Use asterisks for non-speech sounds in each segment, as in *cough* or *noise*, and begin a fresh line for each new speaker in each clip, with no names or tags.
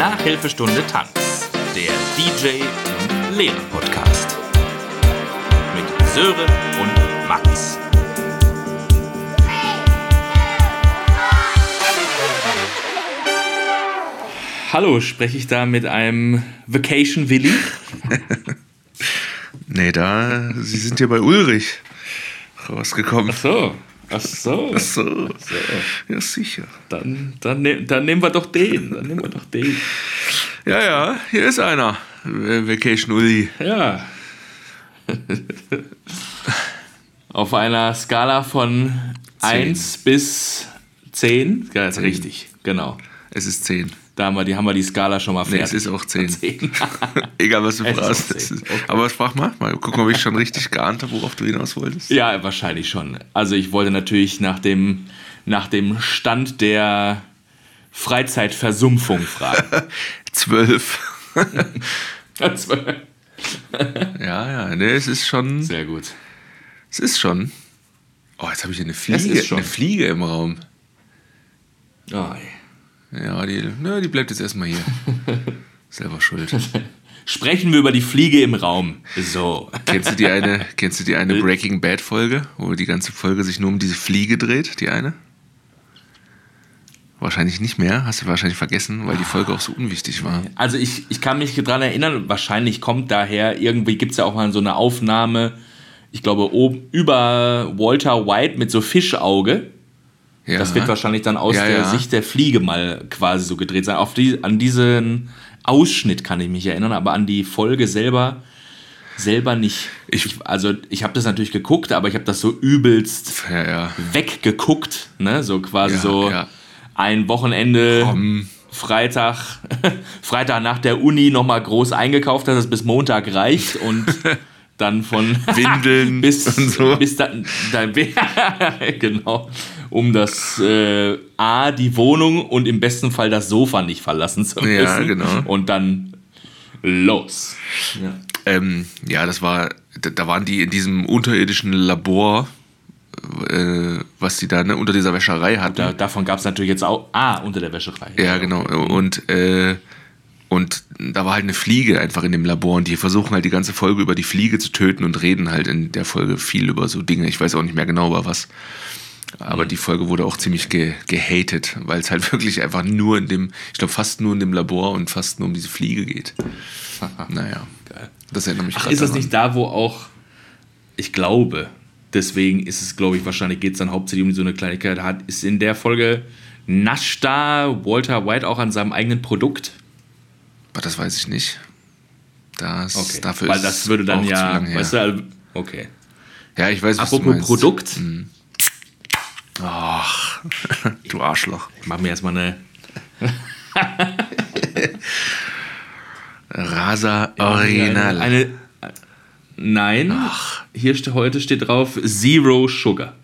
Nachhilfestunde Tanz, der DJ und Lehrer Podcast. Mit Sören und Max. Hallo, spreche ich da mit einem Vacation Willi? *laughs*
nee, da, Sie sind hier bei Ulrich rausgekommen.
Ach so. Ach so.
Ach so. Ach so. Ja, sicher.
Dann, dann, ne, dann nehmen wir doch den. Dann nehmen wir doch den.
Ja, ja, hier ist einer. Vacation Uli.
Ja. Auf einer Skala von 1 bis 10. Ja, ist richtig, genau.
Es ist 10.
Da haben wir die, haben wir die Skala schon mal fertig.
Nee, *laughs* *laughs* *laughs* es ist auch 10. 10. Egal, was du fragst. Okay. Aber frag mal, mal gucken, ob ich schon richtig geahnt habe, worauf du hinaus wolltest.
Ja, wahrscheinlich schon. Also ich wollte natürlich nach dem, nach dem Stand der Freizeitversumpfung fragen.
Zwölf. Zwölf. ja, ja, nee, es ist schon.
Sehr gut.
Es ist schon. Oh, jetzt habe ich eine Fliege, eine Fliege im Raum.
Oh, ey.
Ja, die, ne, die bleibt jetzt erstmal hier. *laughs* Selber schuld.
Sprechen wir über die Fliege im Raum. So.
Kennst du die eine, kennst du die eine Breaking Bad Folge, wo die ganze Folge sich nur um diese Fliege dreht, die eine? Wahrscheinlich nicht mehr, hast du wahrscheinlich vergessen, weil die Folge auch so unwichtig war.
Also ich, ich kann mich daran erinnern, wahrscheinlich kommt daher, irgendwie gibt es ja auch mal so eine Aufnahme, ich glaube, oben über Walter White mit so Fischauge. Ja. Das wird wahrscheinlich dann aus ja, der ja. Sicht der Fliege mal quasi so gedreht sein. Auf die, an diesen Ausschnitt kann ich mich erinnern, aber an die Folge selber selber nicht. Ich, ich also ich habe das natürlich geguckt, aber ich habe das so übelst weggeguckt, ne? So quasi so ein Wochenende. Komm. Freitag, *laughs* Freitag nach der Uni nochmal groß eingekauft, dass es bis Montag reicht und *laughs* dann von
Windeln *laughs*
bis, und so. bis dann, dann genau, um das äh, A, die Wohnung und im besten Fall das Sofa nicht verlassen zu müssen.
Ja, genau.
Und dann los.
Ja, ähm, ja das war, da, waren die in diesem unterirdischen Labor äh, was die da ne, unter dieser Wäscherei hatten.
Da, davon gab es natürlich jetzt auch. Ah, unter der Wäscherei.
Ja, genau. Und äh, und da war halt eine Fliege einfach in dem Labor und die versuchen halt die ganze Folge über die Fliege zu töten und reden halt in der Folge viel über so Dinge. Ich weiß auch nicht mehr genau über was. Aber mhm. die Folge wurde auch ziemlich ge gehatet, weil es halt *laughs* wirklich einfach nur in dem, ich glaube fast nur in dem Labor und fast nur um diese Fliege geht. *laughs* naja. Geil.
Das erinnert mich Ach, Ist das daran. nicht da, wo auch, ich glaube, deswegen ist es, glaube ich, wahrscheinlich geht es dann hauptsächlich um so eine Kleinigkeit, hat, ist in der Folge nascht da Walter White auch an seinem eigenen Produkt?
Aber das weiß ich nicht. Das,
okay. dafür Weil das würde dann ja, weißt du, also, okay.
Ja, ich weiß,
was Apropos du meinst. Produkt. Hm.
Ach, *laughs* du Arschloch.
Ich mach mir erstmal eine. *laughs*
Rasa Original.
Eine, eine, nein, Ach. hier heute steht drauf Zero Sugar.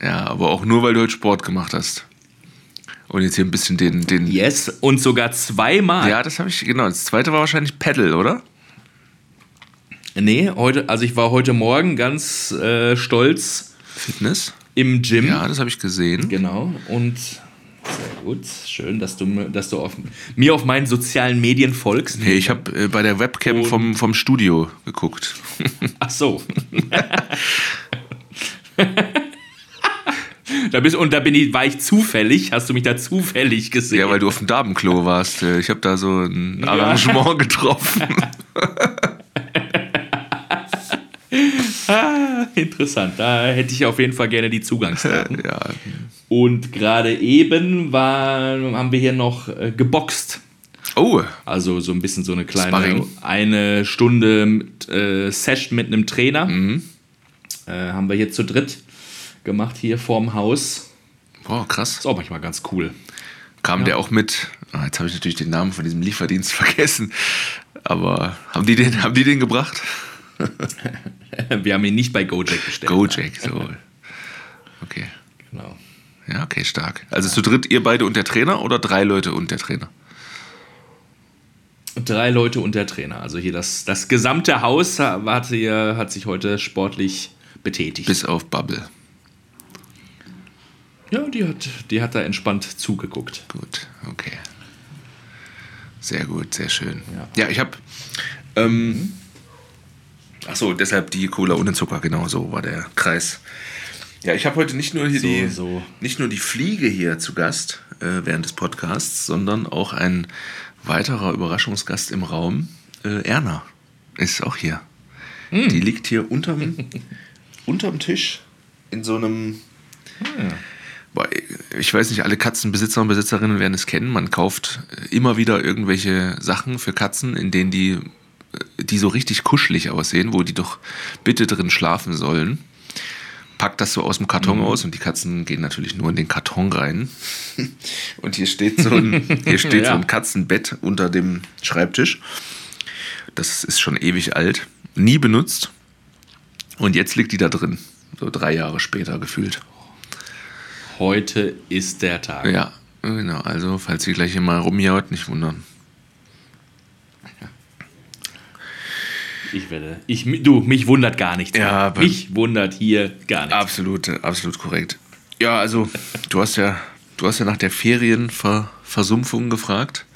Ja, aber auch nur, weil du heute Sport gemacht hast. Und jetzt hier ein bisschen den. den
yes, und sogar zweimal.
Ja, das habe ich, genau. Das zweite war wahrscheinlich Pedal, oder?
Nee, heute, also ich war heute Morgen ganz äh, stolz.
Fitness?
Im Gym.
Ja, das habe ich gesehen.
Genau. Und sehr gut. Schön, dass du, dass du auf, mir auf meinen sozialen Medien folgst.
Nee, ich habe äh, bei der Webcam vom, vom Studio geguckt.
Ach so. Da bist, und da bin ich, war ich zufällig, hast du mich da zufällig gesehen?
Ja, weil du auf dem Damenklo warst. Ich habe da so ein Arrangement ja. getroffen. *laughs*
ah, interessant. Da hätte ich auf jeden Fall gerne die Zugangsdaten. *laughs*
Ja.
Und gerade eben war, haben wir hier noch äh, geboxt.
Oh.
Also so ein bisschen so eine kleine Sparring. eine Stunde mit, äh, Session mit einem Trainer. Mhm. Äh, haben wir hier zu dritt gemacht hier vorm Haus.
Boah, krass.
Ist auch manchmal ganz cool.
Kam ja. der auch mit, oh, jetzt habe ich natürlich den Namen von diesem Lieferdienst *laughs* vergessen, aber haben die den, haben die den gebracht? *laughs*
Wir haben ihn nicht bei Gojek bestellt.
Gojek, so. *laughs* Okay.
Genau.
Ja, okay, stark. Also zu dritt ihr beide und der Trainer oder drei Leute und der Trainer?
Drei Leute und der Trainer. Also hier das, das gesamte Haus hat, hier, hat sich heute sportlich betätigt.
Bis auf Bubble.
Ja, die hat, die hat da entspannt zugeguckt.
Gut, okay. Sehr gut, sehr schön. Ja, ja ich habe. Ähm, mhm. Achso, deshalb die Cola ohne Zucker, genau so war der Kreis. Ja, ich habe heute nicht nur hier so, die, so. nicht nur die Fliege hier zu Gast äh, während des Podcasts, sondern auch ein weiterer Überraschungsgast im Raum. Äh, Erna ist auch hier. Mm. Die liegt hier unterm, *laughs* unterm Tisch in so einem. Mm. Ich weiß nicht, alle Katzenbesitzer und Besitzerinnen werden es kennen. Man kauft immer wieder irgendwelche Sachen für Katzen, in denen die, die so richtig kuschelig aussehen, wo die doch bitte drin schlafen sollen packt das so aus dem Karton mhm. aus und die Katzen gehen natürlich nur in den Karton rein. *laughs* Und hier steht so ein, hier steht ja. so ein Katzenbett unter dem Schreibtisch. Das ist schon ewig alt, nie benutzt. Und jetzt liegt die da drin, so drei Jahre später gefühlt.
Heute ist der Tag.
Ja, genau. Also, falls sie gleich hier mal rumjaut, nicht wundern.
Ich werde. Ich, du, mich wundert gar nichts. Ja, mich wundert hier gar nichts.
Absolut, absolut korrekt. Ja, also du hast ja, du hast ja nach der Ferienversumpfung gefragt.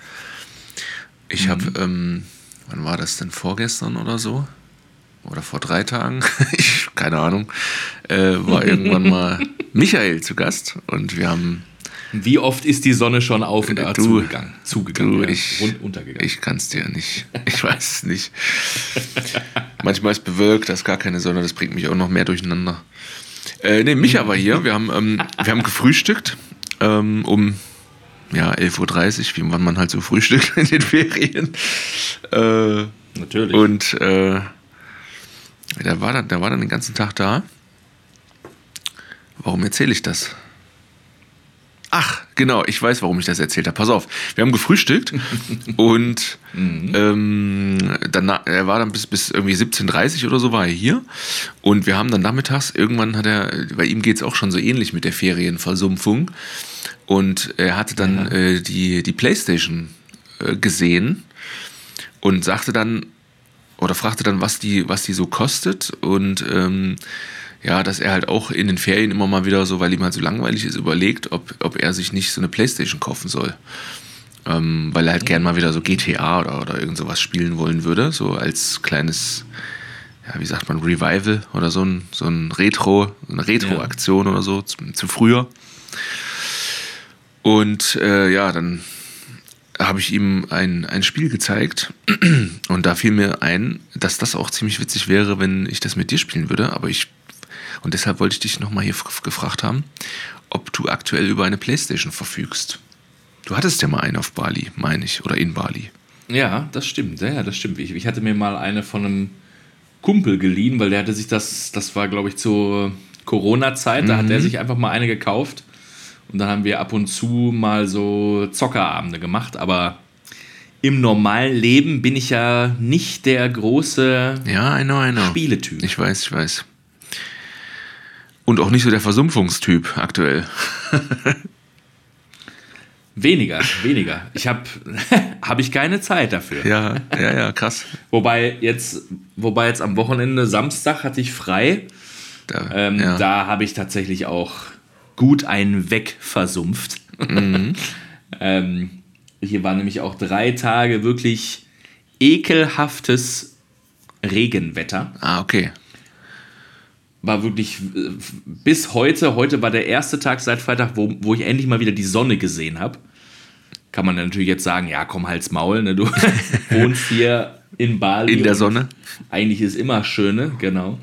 Ich mhm. habe, ähm, wann war das denn? Vorgestern oder so? Oder vor drei Tagen? *laughs* ich, keine Ahnung. Äh, war irgendwann mal *laughs* Michael zu Gast und wir haben
wie oft ist die Sonne schon auf und äh, du, zugegangen?
Zugegangen, du, ja, ich, untergegangen. Ich kann es dir nicht. Ich weiß es nicht. Manchmal ist bewölkt, da ist gar keine Sonne, das bringt mich auch noch mehr durcheinander. Äh, ne, Micha war hier, wir haben, ähm, wir haben gefrühstückt ähm, um ja, 11.30 Uhr, wie wann man halt so frühstückt *laughs* in den Ferien. Äh, Natürlich. Und äh, der, war dann, der war dann den ganzen Tag da. Warum erzähle ich das? Ach, genau, ich weiß, warum ich das erzählt habe. Pass auf, wir haben gefrühstückt *laughs* und mhm. ähm, dann, er war dann bis, bis irgendwie 17.30 oder so war er hier und wir haben dann nachmittags, irgendwann hat er, bei ihm geht es auch schon so ähnlich mit der Ferienversumpfung und er hatte dann ja. äh, die, die Playstation äh, gesehen und sagte dann, oder fragte dann, was die, was die so kostet und ähm, ja, dass er halt auch in den Ferien immer mal wieder so, weil ihm halt so langweilig ist, überlegt, ob, ob er sich nicht so eine Playstation kaufen soll. Ähm, weil er halt gern mal wieder so GTA oder, oder irgend sowas spielen wollen würde, so als kleines, ja, wie sagt man, Revival oder so ein, so ein Retro, eine Retro-Aktion ja. oder so zu, zu früher. Und äh, ja, dann habe ich ihm ein, ein Spiel gezeigt und da fiel mir ein, dass das auch ziemlich witzig wäre, wenn ich das mit dir spielen würde, aber ich und deshalb wollte ich dich nochmal hier gefragt haben, ob du aktuell über eine Playstation verfügst. Du hattest ja mal eine auf Bali, meine ich, oder in Bali.
Ja, das stimmt. Ja, das stimmt. Ich, ich hatte mir mal eine von einem Kumpel geliehen, weil der hatte sich das, das war glaube ich zur Corona-Zeit, da mhm. hat er sich einfach mal eine gekauft. Und dann haben wir ab und zu mal so Zockerabende gemacht, aber im normalen Leben bin ich ja nicht der große
ja, I know, I know. Spieletyp. Ich weiß, ich weiß. Und auch nicht so der Versumpfungstyp aktuell. *laughs*
weniger, weniger. Ich habe *laughs* hab ich keine Zeit dafür.
Ja, ja, ja, krass.
wobei jetzt, wobei jetzt am Wochenende Samstag hatte ich frei. Da, ähm, ja. da habe ich tatsächlich auch gut einen weg versumpft. Mhm. *laughs* ähm, hier waren nämlich auch drei Tage wirklich ekelhaftes Regenwetter.
Ah, okay
war wirklich äh, bis heute, heute war der erste Tag seit Freitag, wo, wo ich endlich mal wieder die Sonne gesehen habe. Kann man natürlich jetzt sagen, ja, komm, halt's Maul, ne? du *laughs* wohnst hier in Bali.
In der Sonne.
Eigentlich ist immer schöne, genau.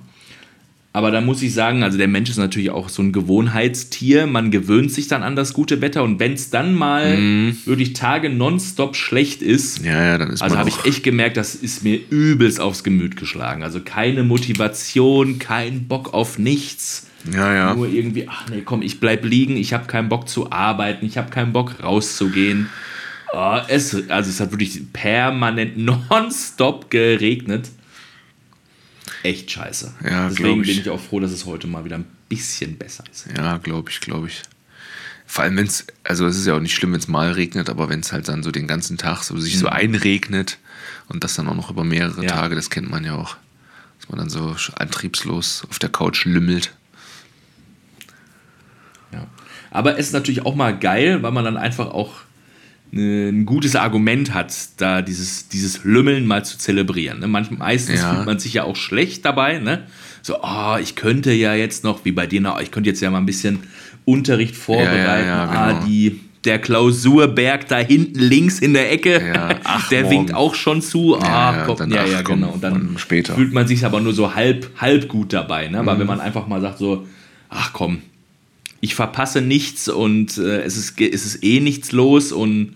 Aber da muss ich sagen, also der Mensch ist natürlich auch so ein Gewohnheitstier. Man gewöhnt sich dann an das gute Wetter und wenn es dann mal mm. wirklich Tage nonstop schlecht ist,
ja, ja, dann ist
also habe ich echt gemerkt, das ist mir übelst aufs Gemüt geschlagen. Also keine Motivation, kein Bock auf nichts.
Ja, ja.
Nur irgendwie, ach nee, komm, ich bleib liegen, ich habe keinen Bock zu arbeiten, ich habe keinen Bock rauszugehen. Oh, es, also es hat wirklich permanent *laughs* nonstop geregnet echt scheiße. Ja, Deswegen bin ich auch froh, dass es heute mal wieder ein bisschen besser ist.
Ja, glaube ich, glaube ich. Vor allem, wenn es, also es ist ja auch nicht schlimm, wenn es mal regnet, aber wenn es halt dann so den ganzen Tag so sich mhm. so einregnet und das dann auch noch über mehrere ja. Tage, das kennt man ja auch. Dass man dann so antriebslos auf der Couch lümmelt.
Ja. Aber es ist natürlich auch mal geil, weil man dann einfach auch ein gutes Argument hat, da dieses, dieses Lümmeln mal zu zelebrieren. Ne? Manchmal, meistens
Ja.
fühlt man sich ja auch schlecht dabei. Ne? So, oh, ich könnte ja jetzt noch, wie bei dir, noch, ich könnte jetzt ja mal ein bisschen Unterricht vorbereiten.
ja,
ah,
genau.
die, der Klausurberg da hinten links in der Ecke,
Ja, *laughs* ach,
der
morgen.
winkt auch schon zu. Ah,
ja,
komm,
dann,
ja, ja,
komm,
genau. Und dann
später.
fühlt man sich aber nur so halb, halb gut dabei. Ne?
Mhm.
Aber wenn man einfach mal sagt so, ach komm, ich verpasse nichts und äh, es, ist, es ist eh nichts los und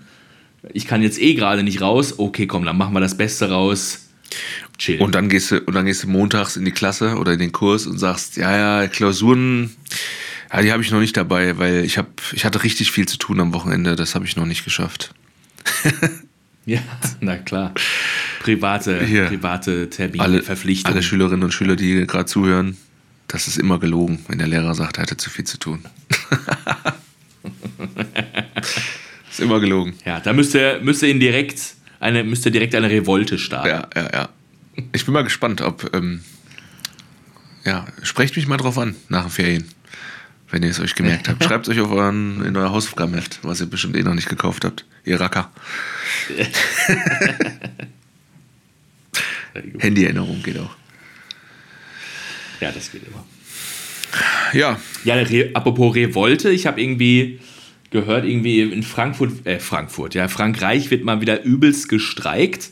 ich kann jetzt eh gerade nicht raus. Okay, komm, dann machen wir das Beste raus. Chill.
Und dann gehst du, und dann gehst du montags in die Klasse oder in den Kurs und sagst, ja, ja, Klausuren, ja, die habe ich noch nicht dabei, weil ich habe, ich hatte richtig viel zu tun am Wochenende, das habe ich noch nicht geschafft. *laughs*
ja, na klar. Private,
Hier.
private Termine,
Alle,
Verpflichtungen.
alle Schülerinnen und Schüler, die gerade zuhören, das ist immer gelogen, wenn der Lehrer sagt, er hatte zu viel zu tun. *laughs* ist immer gelogen.
ja, da müsste, müsste ihn direkt eine, müsste direkt eine Revolte starten.
Ja, ja, ja. Ich bin mal gespannt, ob, ähm, ja, sprecht mich mal drauf an nach den Ferien, wenn ihr es euch gemerkt habt. *laughs* Schreibt es euch auf euren, in euer Hausaufgabenheft, was ihr bestimmt eh noch nicht gekauft habt. Ihr Racker. *laughs* Handyerinnerung geht auch.
Ja, das geht immer.
Ja,
Ja, Re apropos Revolte, ich habe irgendwie gehört, irgendwie in Frankfurt, äh, Frankfurt, ja, Frankreich wird mal wieder übelst gestreikt.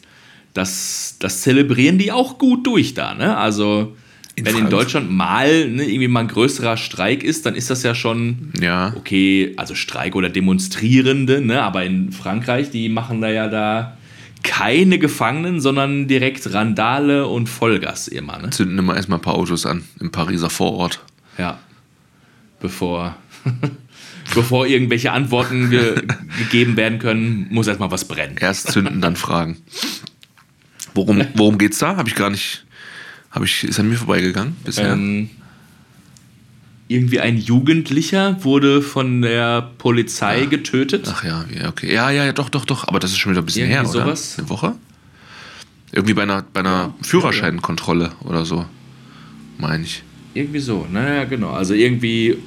Das, das zelebrieren die auch gut durch da, ne? Also,
In
wenn in
Frankfurt?
Deutschland mal ne, irgendwie mal ein größerer Streik ist, dann ist das ja schon
ja.
okay, also Streik oder Demonstrierende, ne? Aber in Frankreich, die machen da ja da keine Gefangenen, sondern direkt Randale und Vollgas immer, ne?
Zünden immer erstmal ein paar Autos an im Pariser Vorort.
Ja. Bevor, *laughs* bevor irgendwelche Antworten ge gegeben werden können, muss erstmal was brennen.
Erst zünden, dann fragen. Worum, worum geht's da? Habe ich gar nicht. Hab ich, ist an mir vorbeigegangen bisher?
Ähm, irgendwie ein Jugendlicher wurde von der Polizei getötet.
Ach ja, ja, okay. Ja, ja, ja, doch, doch, doch. Aber das ist schon wieder ein bisschen
Irgendwie
her, oder?
sowas?
Eine Woche? Irgendwie bei einer, bei einer Führerscheinkontrolle oder so. Meine ich.
Irgendwie so, naja, genau. Also irgendwie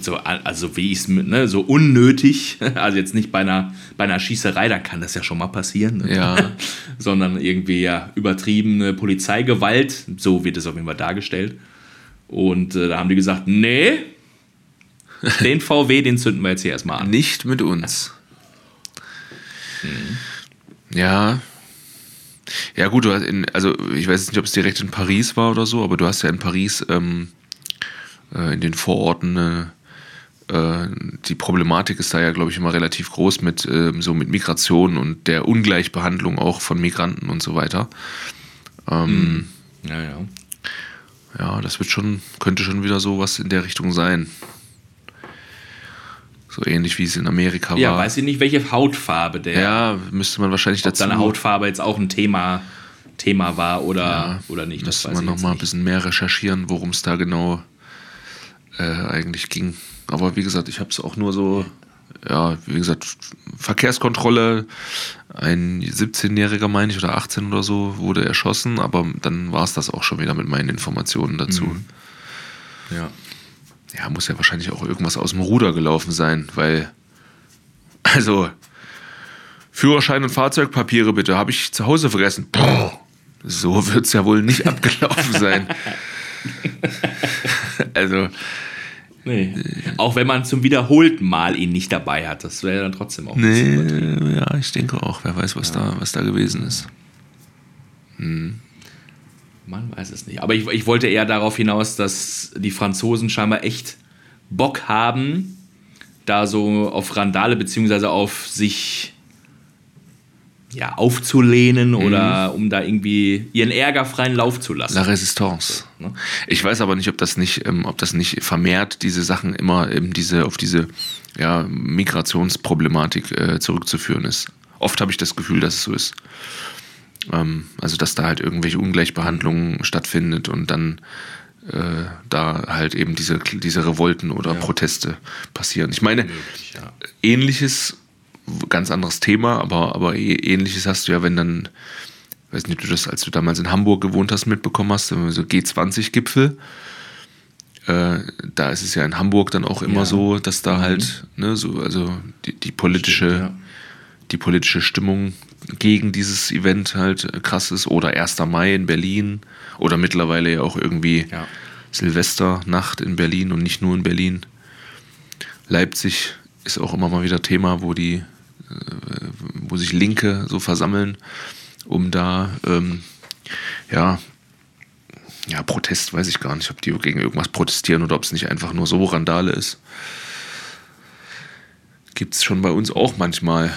so, also wie ich es ne, so unnötig, *laughs* also jetzt nicht bei einer, bei einer Schießerei, da kann das ja schon mal passieren, ne?
Ja. *laughs*
sondern irgendwie ja übertriebene Polizeigewalt, so wird es auf jeden Fall dargestellt. Und äh, da haben die gesagt, nee, *laughs* den VW, den zünden wir jetzt hier erstmal an.
Nicht mit uns. Ja. Ja, gut, du hast in, also ich weiß jetzt nicht, ob es direkt in Paris war oder so, aber du hast ja in Paris ähm, äh, in den Vororten äh, äh, die Problematik ist da ja, glaube ich, immer relativ groß mit ähm, so mit Migration und der Ungleichbehandlung auch von Migranten und so weiter. Ähm,
Ja, ja.
Ja, das wird schon, könnte schon wieder sowas in der Richtung sein. So ähnlich wie es in Amerika
Ja,
war.
weiß ich nicht, welche Hautfarbe der,
Ja, müsste man wahrscheinlich
ob
dazu.
seine Hautfarbe jetzt auch ein Thema, Thema war oder, oder nicht. Das
müsste man
ich
noch
jetzt
mal ein bisschen mehr recherchieren, worum es da genau äh, eigentlich ging. Aber wie gesagt, ich habe es auch nur so, ja, wie gesagt, Verkehrskontrolle. Ein 17-Jähriger, meine ich, oder 18 oder so, wurde erschossen, aber dann war es das auch schon wieder mit meinen Informationen dazu.
Mhm. Ja.
Ja, muss ja wahrscheinlich auch irgendwas aus dem Ruder gelaufen sein, weil, also, Führerschein und Fahrzeugpapiere bitte, habe ich zu Hause vergessen. Boah, so wird es ja wohl nicht *laughs* abgelaufen sein. *laughs* also,
Nee. Auch wenn man zum wiederholten Mal ihn nicht dabei hat, das wäre dann trotzdem auch
nee, ja, ich denke auch, wer weiß, was, da, was da gewesen ist.
Man weiß es nicht. Aber ich, ich wollte eher darauf hinaus, dass die Franzosen scheinbar echt Bock haben, da so auf Randale beziehungsweise auf sich ja, aufzulehnen oder um da irgendwie ihren Ärger freien Lauf zu lassen.
La Resistance.
ne?
Ich weiß aber nicht, ob das nicht, ähm, ob das nicht vermehrt diese Sachen immer eben diese, auf diese ja, Migrationsproblematik äh, zurückzuführen ist. Oft habe ich das Gefühl, dass es so ist. Ähm, also, dass da halt irgendwelche Ungleichbehandlungen stattfindet und dann äh, da halt eben diese, diese Revolten oder Proteste passieren. Ich meine,
Möglich, ja.
ähnliches, ganz anderes Thema, aber, aber eh- ähnliches hast du ja, wenn dann, weiß nicht, du das, als du damals in Hamburg gewohnt hast, mitbekommen hast, so G20-Gipfel. Äh, da ist es ja in Hamburg dann auch immer
Ja.
so, dass da halt, ne, so, also die, die politische,
Stimmt, ja.
die politische Stimmung gegen dieses Event halt krass ist. Oder 1. Mai in Berlin. Oder mittlerweile ja auch irgendwie
Ja.
Silvesternacht in Berlin und nicht nur in Berlin. Leipzig ist auch immer mal wieder Thema, wo die, wo sich Linke so versammeln, um da, ähm, ja, ja, Protest weiß ich gar nicht, ob die gegen irgendwas protestieren oder ob es nicht einfach nur so Randale ist. Gibt es schon bei uns auch manchmal.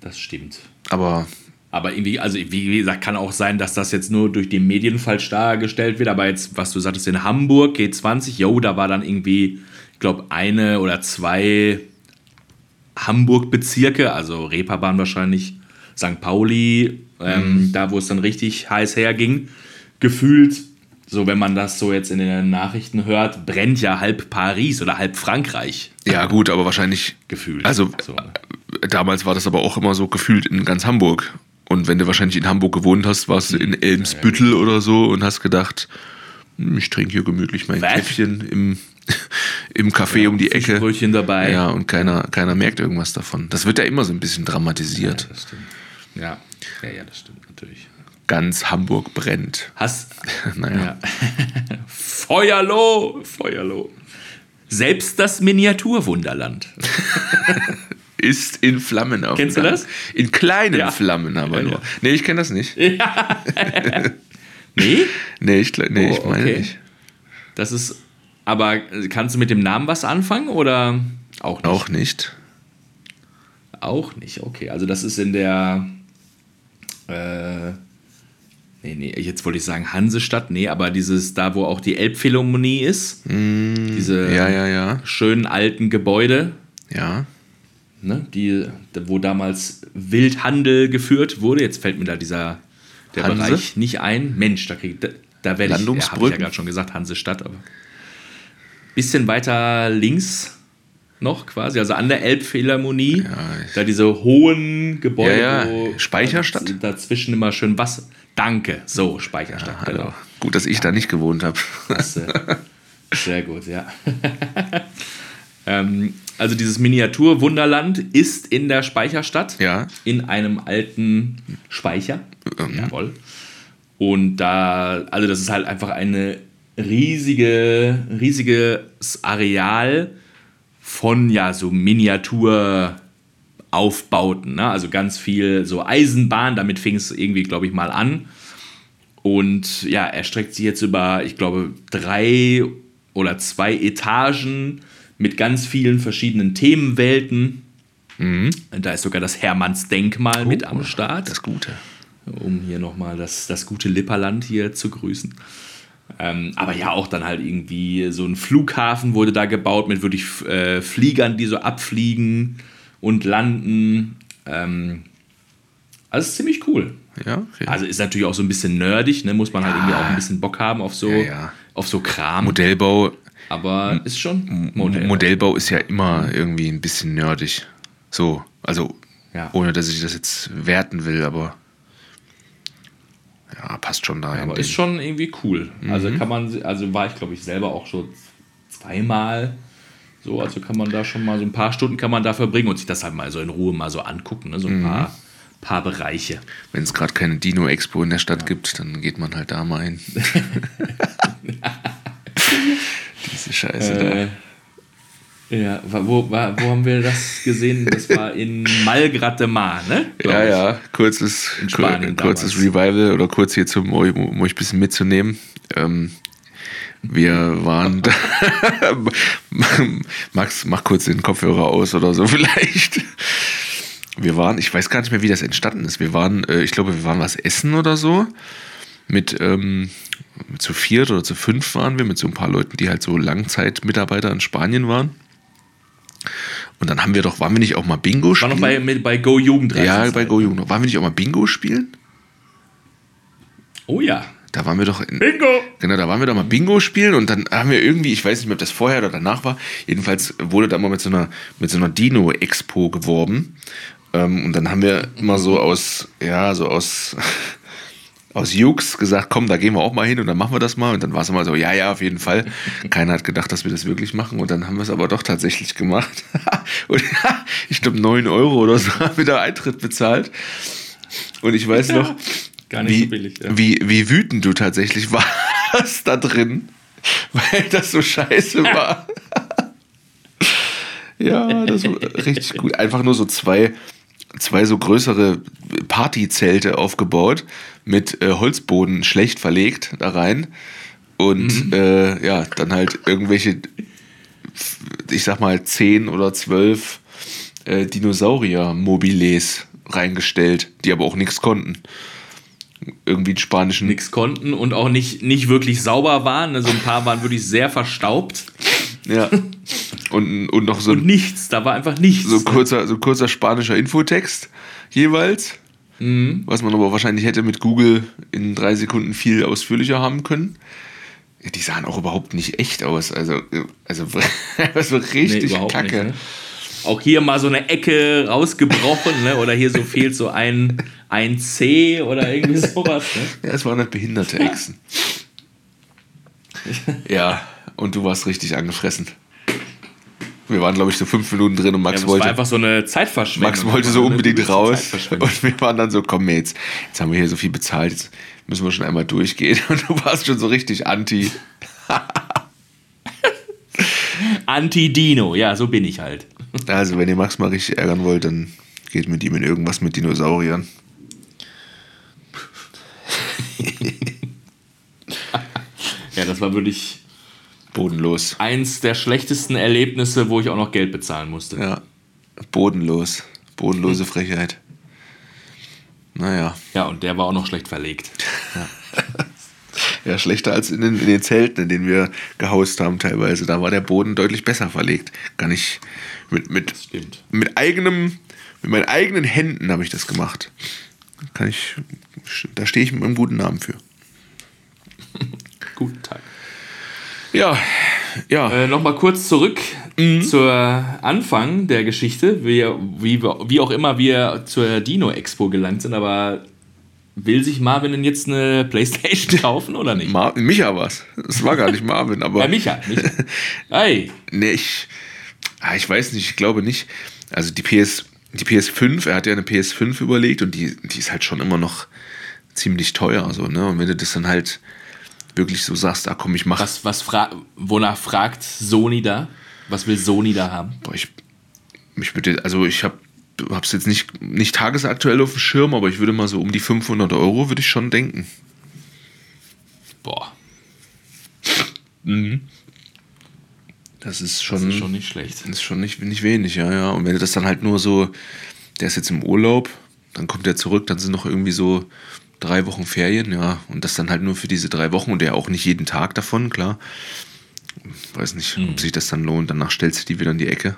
Das stimmt.
Aber
Aber irgendwie, also wie wie gesagt, kann auch sein, dass das jetzt nur durch die Medien falsch dargestellt wird. Aber jetzt, was du sagtest, in Hamburg G20, yo, da war dann irgendwie, ich glaube, eine oder zwei Hamburg-Bezirke, also Reeperbahn wahrscheinlich, St. Pauli, ähm, da wo es dann richtig heiß herging, gefühlt, so wenn man das so jetzt in den Nachrichten hört, brennt ja halb Paris oder halb Frankreich
ja, gut, aber wahrscheinlich
gefühlt.
Also
so.
äh, damals war das aber auch immer so gefühlt in ganz Hamburg. Und wenn du wahrscheinlich in Hamburg gewohnt hast, warst du in Elmsbüttel oder so und hast gedacht, ich trinke hier gemütlich mein
Was?
Käffchen im, *laughs* im Café um die Ecke.
Fischbrötchen dabei.
Ja, und keiner, keiner merkt irgendwas davon. Das wird ja immer so ein bisschen dramatisiert.
das stimmt. Ja. ja, ja, das stimmt natürlich.
Ganz Hamburg brennt.
Hast. *laughs*
Naja.
Ja. *laughs* Feuerloh! Feuerloh. Selbst das Miniaturwunderland.
Ist in Flammen auf.
Kennst du das?
In kleinen
Ja.
Flammen aber
Ja,
nur.
ja.
Nee, ich kenne das nicht.
Nee? *laughs*
Nee, ich, nee,
Oh,
ich meine
okay.
nicht.
Das ist. Aber kannst du mit dem Namen was anfangen oder auch nicht?
Auch nicht.
Auch nicht, okay. Also das ist in der. Äh, nee, nee, jetzt wollte ich sagen Hansestadt. Nee, aber dieses, da wo auch die Elbphilharmonie ist. diese
Mm, Ja, ja, ja.
schönen alten Gebäude.
Ja.
ne, die, wo damals Wildhandel geführt wurde. Jetzt fällt mir da dieser der
Hanse?
Bereich nicht ein. Mensch, da, krieg, da, da werde ich, ja, habe ich ja gerade schon gesagt, Hansestadt, aber bisschen weiter links noch quasi, also an der Elbphilharmonie,
Ja,
da diese hohen Gebäude,
Ja, ja, Speicherstadt?
dazwischen immer schön Wasser. Danke, so Speicherstadt,
Hallo.
genau.
Gut, dass ich da nicht gewohnt habe.
Sehr gut, ja. *laughs* ähm, also dieses Miniatur-Wunderland ist in der Speicherstadt.
Ja.
In einem alten Speicher.
Mhm.
Jawohl. Und da, also das ist halt einfach eine riesige, riesiges Areal von ja so Miniaturaufbauten. Ne? Also ganz viel so Eisenbahn, damit fing es irgendwie, glaube ich, mal an. Und ja, er streckt sich jetzt über, ich glaube, drei oder zwei Etagen mit ganz vielen verschiedenen Themenwelten. Da ist sogar das Hermannsdenkmal mit am Start,
Oh, Das Gute.
um hier nochmal das, das gute Lipperland hier zu grüßen. Ähm, aber ja, auch dann halt irgendwie so ein Flughafen wurde da gebaut mit wirklich äh, Fliegern, die so abfliegen und landen. Ähm, also ist ziemlich cool.
Ja, okay.
Also ist natürlich auch so ein bisschen nerdig, ne? muss man halt
Ja.
irgendwie auch ein bisschen Bock haben auf so,
Ja, ja.
Auf so Kram.
Modellbau,
aber ist schon Modell.
Modellbau ist ja immer irgendwie ein bisschen nerdig. So, also
Ja.
ohne dass ich das jetzt werten will, aber ja, passt schon da.
aber ist schon irgendwie cool. Also
Mhm.
kann man, also war ich glaube ich selber auch schon zweimal so, also kann man da schon mal so ein paar Stunden kann man da verbringen und sich das halt mal so in Ruhe mal so angucken, ne? so
Mhm.
ein paar, paar Bereiche.
Wenn es gerade keine Dino-Expo in der Stadt gibt, dann geht man halt da mal hin. *laughs* *laughs* Diese Scheiße
Äh, ja, wa- wo, wa- wo haben wir das gesehen? Das war in Malgrat de Mar, ne?
da. Ja, ja, kurzes,
Spanien
kurzes
damals.
Revival oder kurz hier zum, um euch um euch ein bisschen mitzunehmen. Ähm, wir waren da. *laughs* Max, mach kurz den Kopfhörer aus oder so *laughs* vielleicht. Wir waren, ich weiß gar nicht mehr, wie das entstanden ist. Wir waren, äh, ich glaube, wir waren was essen oder so. Mit, ähm, zu viert oder zu fünf waren wir, mit so ein paar Leuten, die halt so Langzeitmitarbeiter in Spanien waren. Und dann haben wir doch, waren wir nicht auch mal Bingo
War
spielen?
noch bei, mit, bei Go Jugend
ja, bei Go Jugend. Waren wir nicht auch mal Bingo spielen?
Oh ja.
Da waren wir doch in,
Bingo!
Genau, da waren wir doch mal Bingo spielen und dann haben wir irgendwie, ich weiß nicht mehr, ob das vorher oder danach war, jedenfalls wurde da mal mit so einer, mit so einer Dino-Expo geworben. Ähm, und dann haben wir immer so aus, ja, so aus, aus Jux gesagt, komm, da gehen wir auch mal hin und dann machen wir das mal. Und dann war es immer so, ja, ja, auf jeden Fall. *laughs* Keiner hat gedacht, dass wir das wirklich machen. Und dann haben wir es aber doch tatsächlich gemacht. *laughs* und *laughs* ich glaube, 9 Euro oder so haben wir da Eintritt bezahlt. Und ich weiß noch,
Gar nicht
wie,
so billig. Ja.
wie, wie wütend du tatsächlich warst da drin, weil das so scheiße war. ja, das war richtig gut. Einfach nur so zwei, zwei so größere Partyzelte aufgebaut, mit äh, Holzboden schlecht verlegt da rein. Und äh, ja, dann halt irgendwelche, ich sag mal, 10 oder 12 äh, Dinosaurier-Mobiles reingestellt, die aber auch nichts konnten. Irgendwie einen spanischen.
Nix konnten und auch nicht, nicht wirklich sauber waren. Also ein paar waren wirklich sehr verstaubt.
Ja. *laughs* Und, und noch so
Und nichts, da war einfach nichts.
so ein kurzer, so ein kurzer spanischer Infotext jeweils.
Mhm.
Was man aber wahrscheinlich hätte mit Google in drei Sekunden viel ausführlicher haben können. Ja, Die sahen auch überhaupt nicht echt aus. Also, also *laughs* so richtig
überhaupt
kacke.
nicht, ne? Auch hier mal so eine Ecke rausgebrochen, ne? Oder hier so fehlt so ein, ein C oder irgendwie *laughs* sowas. Ne?
Ja, es waren halt behinderte Echsen. *laughs* ja, und du warst richtig angefressen. Wir waren, glaube ich, so fünf Minuten drin und Max
Ja, das war
wollte.
einfach so eine Zeitverschwendung.
Max wollte so unbedingt raus. Und wir waren dann so, komm jetzt, jetzt haben wir hier so viel bezahlt, jetzt müssen wir schon einmal durchgehen. *laughs* Und du warst schon so richtig anti. *laughs*
Anti-Dino, ja, so bin ich halt.
Also, wenn ihr Max mal richtig ärgern wollt, dann geht mit ihm in irgendwas mit Dinosauriern. *laughs*
Ja, das war wirklich
Bodenlos.
eins der schlechtesten Erlebnisse, wo ich auch noch Geld bezahlen musste.
Ja, bodenlos. Bodenlose Frechheit. Naja.
Ja, und der war auch noch schlecht verlegt. *laughs*
Ja, schlechter als in den, in den Zelten, in denen wir gehaust haben teilweise. Da war der Boden deutlich besser verlegt. Gar nicht mit, mit,
Stimmt.
mit eigenem, mit meinen eigenen Händen habe ich das gemacht. Kann ich, da stehe ich mit einem guten Namen für. *laughs*
Guten Tag.
Ja, ja.
Äh, Nochmal kurz zurück zur Anfang der Geschichte, wie, wie, wie auch immer wir zur Dino Expo gelangt sind, aber will sich Marvin denn jetzt eine Playstation *laughs* kaufen oder nicht?
Mar Micha war's. Es war gar nicht *laughs* Marvin, aber.
Ja, Micha. Micha. Hey, *laughs*
Nee, ich, ah, ich weiß nicht, ich glaube nicht. Also die PS, die PS5, er hat ja eine PS5 überlegt und die, die ist halt schon immer noch ziemlich teuer, so, ne? Und wenn du das dann halt wirklich so sagst, ah komm, ich mach.
was, was fra wonach fragt Sony da? Was will Sony da haben?
Boah, ich, ich würde, also ich habe hab's jetzt nicht, nicht tagesaktuell auf dem Schirm, aber ich würde mal so um die 500 Euro würde ich schon denken.
Boah,
Das ist schon,
das ist schon nicht schlecht.
Das ist schon nicht, nicht wenig, ja, ja. Und wenn du das dann halt nur so, der ist jetzt im Urlaub, dann kommt er zurück, dann sind noch irgendwie so drei Wochen Ferien, ja. Und das dann halt nur für diese drei Wochen und der auch nicht jeden Tag davon, klar. Weiß nicht, ob sich das dann lohnt. Danach stellst du die wieder in die Ecke.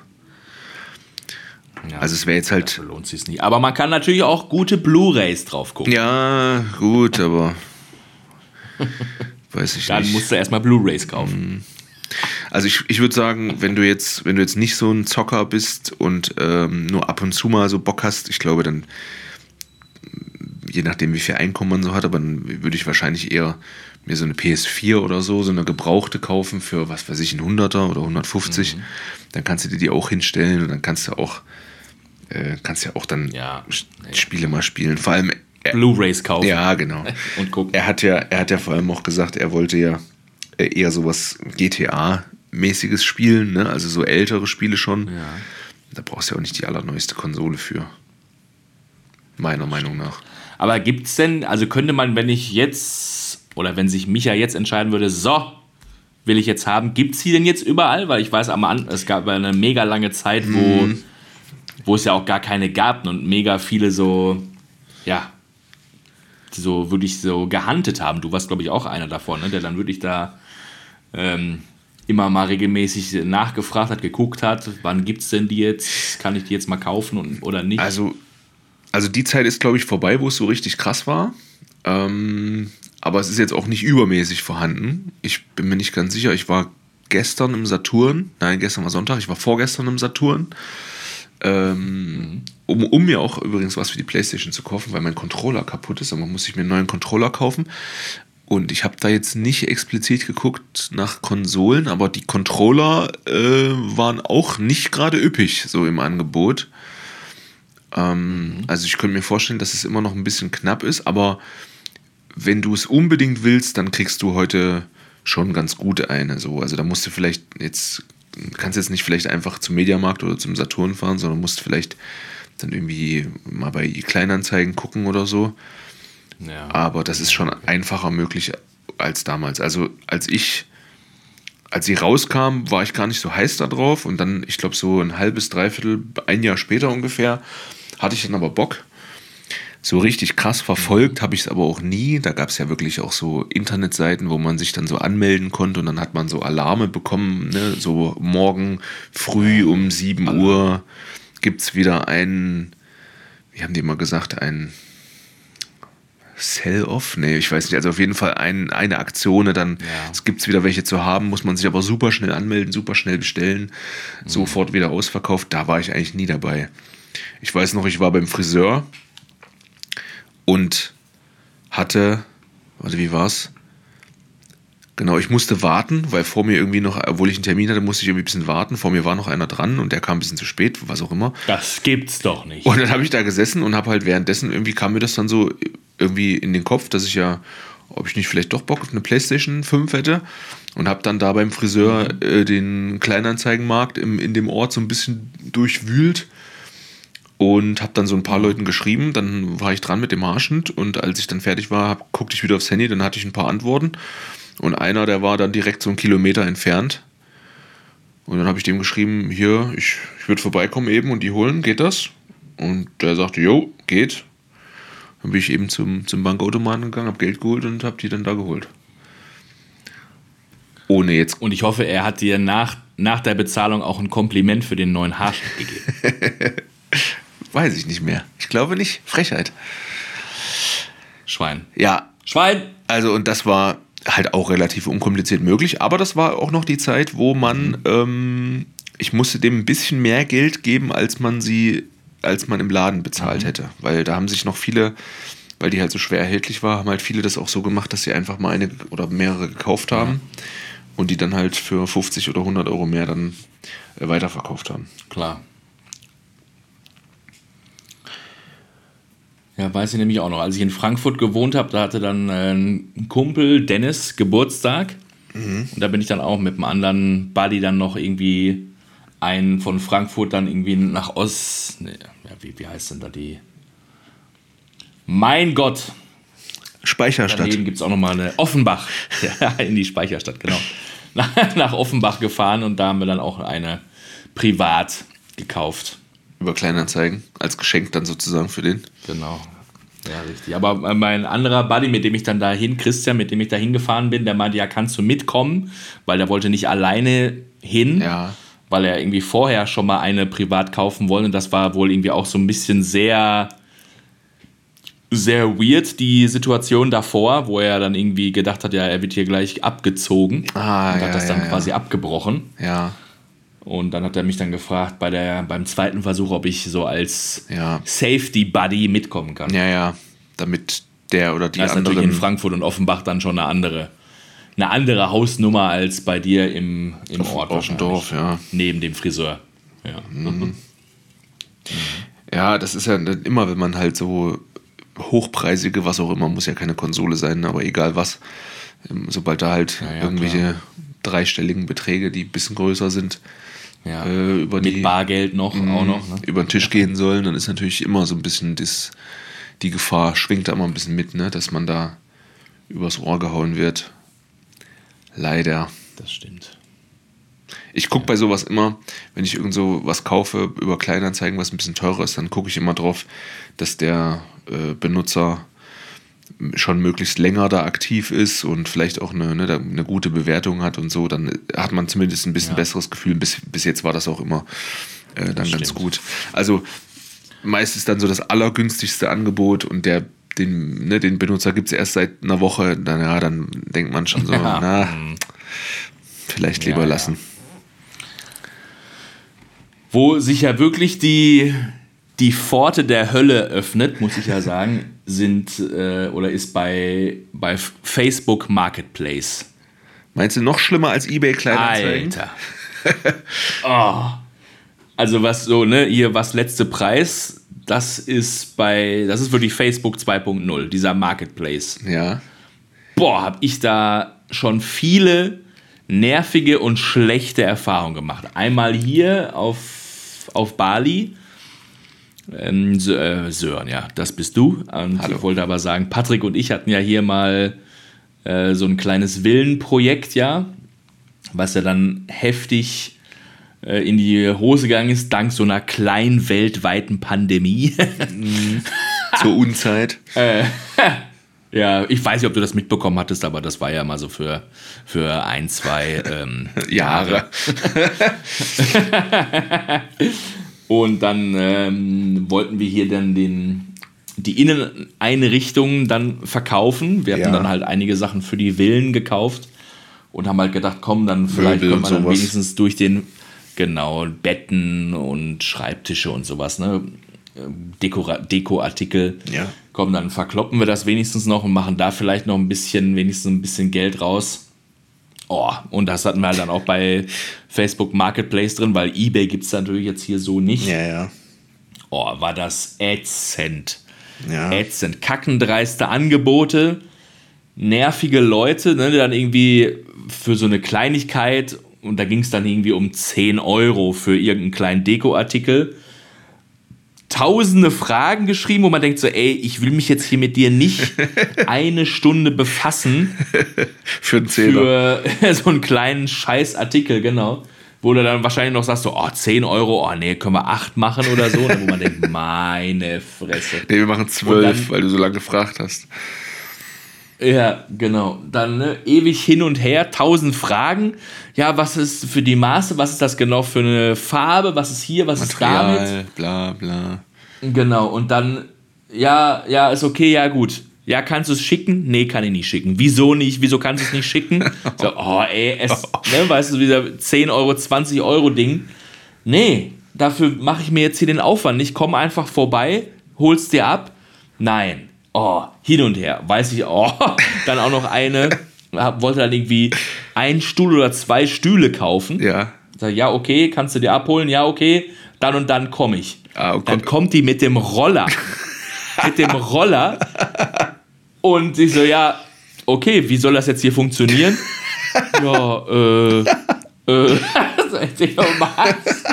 Ja,
Also es wäre jetzt halt,
lohnt sich nicht. Aber man kann natürlich auch gute Blu-rays drauf gucken.
ja, gut, aber *laughs* weiß ich
Dann
nicht.
musst du erstmal Blu-rays kaufen.
Also ich, ich würde sagen, wenn du jetzt, wenn du jetzt nicht so ein Zocker bist und ähm, nur ab und zu mal so Bock hast, ich glaube dann, je nachdem wie viel Einkommen man so hat, aber dann würde ich wahrscheinlich eher mir so eine PS4 oder so, so eine gebrauchte kaufen für, was weiß ich, ein 100er oder 150. Dann kannst du dir die auch hinstellen und dann kannst du auch, äh, kannst ja auch dann
Ja.
Spiele mal spielen. Vor allem, er,
Blu-rays kaufen
ja, genau. *laughs*
und gucken.
Er hat ja, er hat ja vor allem auch gesagt, er wollte ja äh, eher sowas GTA-mäßiges spielen, ne? Also so ältere Spiele schon.
Ja.
Da brauchst du ja auch nicht die allerneueste Konsole für. Meiner Meinung nach.
Aber gibt's denn, also könnte man, wenn ich jetzt, oder wenn sich Micha jetzt entscheiden würde, so, will ich jetzt haben, gibt's die denn jetzt überall? Weil ich weiß, am es gab eine mega lange Zeit, wo,
Mhm.
wo es ja auch gar keine gab und mega viele so, ja, so wirklich so gehandelt haben. Du warst, glaube ich, auch einer davon, ne? der dann wirklich da ähm, immer mal regelmäßig nachgefragt hat, geguckt hat, wann gibt's denn die jetzt, kann ich die jetzt mal kaufen und, oder nicht?
Also, also die Zeit ist, glaube ich, vorbei, wo es so richtig krass war. Ähm, aber es ist jetzt auch nicht übermäßig vorhanden. Ich bin mir nicht ganz sicher. Ich war gestern im Saturn. Nein, gestern war Sonntag. Ich war vorgestern im Saturn. Ähm, um, um mir auch übrigens was für die Playstation zu kaufen, weil mein Controller kaputt ist, aber muss ich mir einen neuen Controller kaufen. Und ich habe da jetzt nicht explizit geguckt nach Konsolen, aber die Controller äh, waren auch nicht gerade üppig so im Angebot. Ähm, mhm. Also ich könnte mir vorstellen, dass es immer noch ein bisschen knapp ist, aber wenn du es unbedingt willst, dann kriegst du heute schon ganz gut eine. So. Also da musst du vielleicht jetzt, kannst jetzt nicht vielleicht einfach zum Mediamarkt oder zum Saturn fahren, sondern musst vielleicht dann irgendwie mal bei Kleinanzeigen gucken oder so. Ja. Aber das ist schon einfacher möglich als damals. Also als ich, als sie rauskam, war ich gar nicht so heiß da drauf und dann, ich glaube so ein halbes, dreiviertel, ein Jahr später ungefähr, hatte ich dann aber Bock. So richtig krass verfolgt habe ich es aber auch nie. Da gab es ja wirklich auch so Internetseiten, wo man sich dann so anmelden konnte und dann hat man so Alarme bekommen. Ne? So morgen früh um 7 Uhr gibt es wieder einen, wie haben die immer gesagt, ein Sell-Off? Nee, ich weiß nicht. Also auf jeden Fall ein, eine Aktion, ne? dann ja. gibt es wieder welche zu haben, muss man sich aber super schnell anmelden, super schnell bestellen, mhm. sofort wieder ausverkauft. Da war ich eigentlich nie dabei. Ich weiß noch, ich war beim Friseur und hatte, warte, wie war's? Genau, ich musste warten, weil vor mir irgendwie noch, obwohl ich einen Termin hatte, musste ich irgendwie ein bisschen warten. Vor mir war noch einer dran und der kam ein bisschen zu spät, was auch immer.
Das gibt's doch nicht.
Und dann habe ich da gesessen und habe halt währenddessen irgendwie kam mir das dann so irgendwie in den Kopf, dass ich ja, ob ich nicht vielleicht doch Bock auf eine PlayStation 5 hätte und habe dann da beim Friseur mhm. äh, den Kleinanzeigenmarkt im, in dem Ort so ein bisschen durchwühlt und habe dann so ein paar Leuten geschrieben. Dann war ich dran mit dem Marschend und als ich dann fertig war, hab, guckte ich wieder aufs Handy, dann hatte ich ein paar Antworten und einer, der war dann direkt so einen Kilometer entfernt. Und dann habe ich dem geschrieben, hier, ich, ich würde vorbeikommen eben und die holen, geht das? Und der sagte, jo, geht. Dann bin ich eben zum, zum Bankautomaten gegangen, habe Geld geholt und habe die dann da geholt.
Ohne jetzt. Und ich hoffe, er hat dir nach, nach der Bezahlung auch ein Kompliment für den neuen Haarschnitt gegeben. *laughs*
Weiß ich nicht mehr. Ich glaube nicht. Frechheit.
Schwein.
Ja.
Schwein!
Also, und das war halt auch relativ unkompliziert möglich, aber das war auch noch die Zeit, wo man, mhm. ähm, ich musste dem ein bisschen mehr Geld geben, als man sie, als man im Laden bezahlt mhm. hätte. Weil da haben sich noch viele, weil die halt so schwer erhältlich war, haben halt viele das auch so gemacht, dass sie einfach mal eine oder mehrere gekauft haben mhm. und die dann halt für 50 oder 100 Euro mehr dann äh, weiterverkauft haben.
Klar. Ja, weiß ich nämlich auch noch. Als ich in Frankfurt gewohnt habe, da hatte dann äh, ein Kumpel, Dennis, Geburtstag. Mhm. Und da bin ich dann auch mit einem anderen Buddy dann noch irgendwie einen von Frankfurt dann irgendwie nach Ost. Nee, ja, wie, wie heißt denn da die? Mein Gott!
Speicherstadt.
Daneben gibt es auch nochmal eine Offenbach. *laughs* ja, in die Speicherstadt, genau. *laughs* Nach Offenbach gefahren und da haben wir dann auch eine privat gekauft.
Über Kleinanzeigen, als Geschenk dann sozusagen für den.
Genau. Ja, richtig. Aber mein anderer Buddy, mit dem ich dann dahin, Christian, mit dem ich da hingefahren bin, der meinte, ja, kannst du mitkommen, weil der wollte nicht alleine hin,
ja.
weil er irgendwie vorher schon mal eine privat kaufen wollte. Und das war wohl irgendwie auch so ein bisschen sehr, sehr weird, die Situation davor, wo er dann irgendwie gedacht hat, ja, er wird hier gleich abgezogen
ah,
und
ja,
hat das dann
ja,
quasi abgebrochen.
Ja.
Und dann hat er mich dann gefragt bei der, beim zweiten Versuch, ob ich so als ja. Safety Buddy mitkommen kann.
Ja, ja, damit der oder die
das anderen... Natürlich in Frankfurt und Offenbach dann schon eine andere, eine andere Hausnummer als bei dir im, im
auf,
Ort.
Auf dem Dorf, ja.
Neben dem Friseur. Ja. Mhm.
ja, das ist ja immer, wenn man halt so hochpreisige, was auch immer, muss ja keine Konsole sein, aber egal was, ähm, sobald da halt ja, ja, irgendwelche klar. dreistelligen Beträge, die ein bisschen größer sind,
ja, äh, über mit die, Bargeld noch mh, auch noch. Ne?
Über den Tisch gehen sollen, dann ist natürlich immer so ein bisschen das, die Gefahr, schwingt da immer ein bisschen mit, ne? dass man da übers Ohr gehauen wird. Leider.
Das stimmt.
Ich gucke ja. bei sowas immer, wenn ich irgend so was kaufe über Kleinanzeigen, was ein bisschen teurer ist, dann gucke ich immer drauf, dass der äh, Benutzer schon möglichst länger da aktiv ist und vielleicht auch eine, ne, eine gute Bewertung hat und so, dann hat man zumindest ein bisschen ja. besseres Gefühl. Bis, bis jetzt war das auch immer äh, dann ganz gut. Also meist ist dann so das allergünstigste Angebot und der den, ne, den Benutzer gibt es erst seit einer Woche, dann, ja, dann denkt man schon so, ja. na, vielleicht lieber ja, lassen.
Wo sich ja wirklich die, die Pforte der Hölle öffnet, muss ich ja sagen, *laughs* sind äh, oder ist bei, bei Facebook Marketplace.
Meinst du noch schlimmer als eBay Kleinanzeigen?
Alter. *laughs* oh. Also was so, ne, hier was letzte Preis, das ist bei, das ist wirklich Facebook 2.0, dieser Marketplace.
Ja.
Boah, hab ich da schon viele nervige und schlechte Erfahrungen gemacht. Einmal hier auf, auf Bali. Ähm, äh, Sören, ja, das bist du. Und Hallo. ich wollte aber sagen, Patrick und ich hatten ja hier mal äh, so ein kleines Villenprojekt, ja, was ja dann heftig äh, in die Hose gegangen ist, dank so einer kleinen weltweiten Pandemie. *laughs*
Zur Unzeit.
äh, *laughs* ja, ich weiß nicht, ob du das mitbekommen hattest, aber das war ja mal so für, für ein, zwei ähm, *laughs* Jahre. Und dann ähm, wollten wir hier dann den, die Inneneinrichtungen dann verkaufen. Wir hatten ja. dann halt einige Sachen für die Villen gekauft und haben halt gedacht, komm, dann vielleicht Möbel können wir dann wenigstens durch den, genau, Betten und Schreibtische und sowas, ne? Deko-Artikel.
Ja.
Komm, dann verkloppen wir das wenigstens noch und machen da vielleicht noch ein bisschen, wenigstens ein bisschen Geld raus. Oh, und das hatten wir halt dann auch bei Facebook Marketplace drin, weil eBay gibt es natürlich jetzt hier so nicht.
Ja, ja.
Oh, war das ätzend.
Ja.
Ätzend. Kackendreiste Angebote, nervige Leute, ne, die dann irgendwie für so eine Kleinigkeit, und da ging es dann irgendwie um 10 Euro für irgendeinen kleinen Dekoartikel tausende Fragen geschrieben, wo man denkt so, ey, ich will mich jetzt hier mit dir nicht *laughs* eine Stunde befassen. *laughs*
für einen Zehner.
Für *laughs* so einen kleinen Scheißartikel, genau. Wo du dann wahrscheinlich noch sagst, so, oh, 10 Euro, oh nee, können wir 8 machen oder so. wo man denkt, meine Fresse.
Nee, wir machen 12, weil du so lange gefragt hast.
Ja, genau. Dann ne, ewig hin und her, tausend Fragen. Ja, was ist für die Maße? Was ist das genau für eine Farbe? Was ist hier? Was Material, ist damit?
Bla, bla.
Genau. Und dann, ja, ja, ist okay, ja, gut. Ja, kannst du es schicken? Nee, kann ich nicht schicken. Wieso nicht? Wieso kannst du es nicht schicken? *laughs* So, oh, ey, es, ne, weißt du, dieser 10 Euro, 20 Euro Ding. Nee, dafür mache ich mir jetzt hier den Aufwand. Ich komme einfach vorbei, hol's dir ab. Nein oh, hin und her, weiß ich, oh, *laughs* dann auch noch eine, wollte dann irgendwie einen Stuhl oder zwei Stühle kaufen.
Ja.
Sag, ja, okay, kannst du dir abholen? Ja, okay, dann und dann komme ich. Ah, okay. Dann kommt die mit dem Roller. *laughs* mit dem Roller. Und ich so, ja, okay, wie soll das jetzt hier funktionieren? *laughs* ja, äh, äh, was?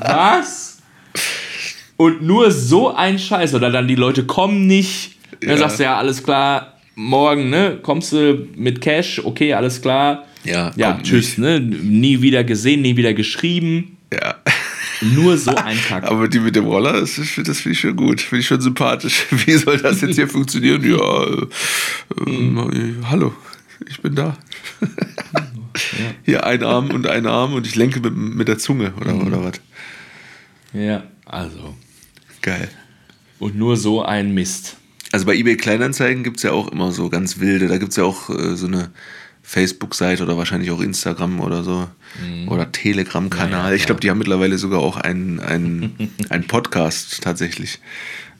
Was? Und nur so ein Scheiß. Oder dann die Leute kommen nicht, ja. Dann sagst du ja, alles klar, morgen, ne, kommst du mit Cash, okay, alles klar.
Ja,
ja tschüss, nicht. ne? Nie wieder gesehen, nie wieder geschrieben.
Ja.
Nur so ein *laughs* Kack.
Aber die mit dem Roller, das, das finde ich schon gut, finde ich schon sympathisch. *laughs* Wie soll das jetzt hier *laughs* funktionieren? Ja, äh, äh, hallo, ich bin da. Ja. Hier ein Arm und ein Arm und ich lenke mit, mit der Zunge oder, mhm. oder was?
Ja, also.
Geil.
Und nur so ein Mist.
Also bei eBay Kleinanzeigen gibt es ja auch immer so ganz wilde, da gibt es ja auch äh, so eine Facebook-Seite oder wahrscheinlich auch Instagram oder so mhm. oder Telegram-Kanal. Ja, ja, ich glaube, die haben mittlerweile sogar auch einen, einen, *laughs* einen Podcast tatsächlich,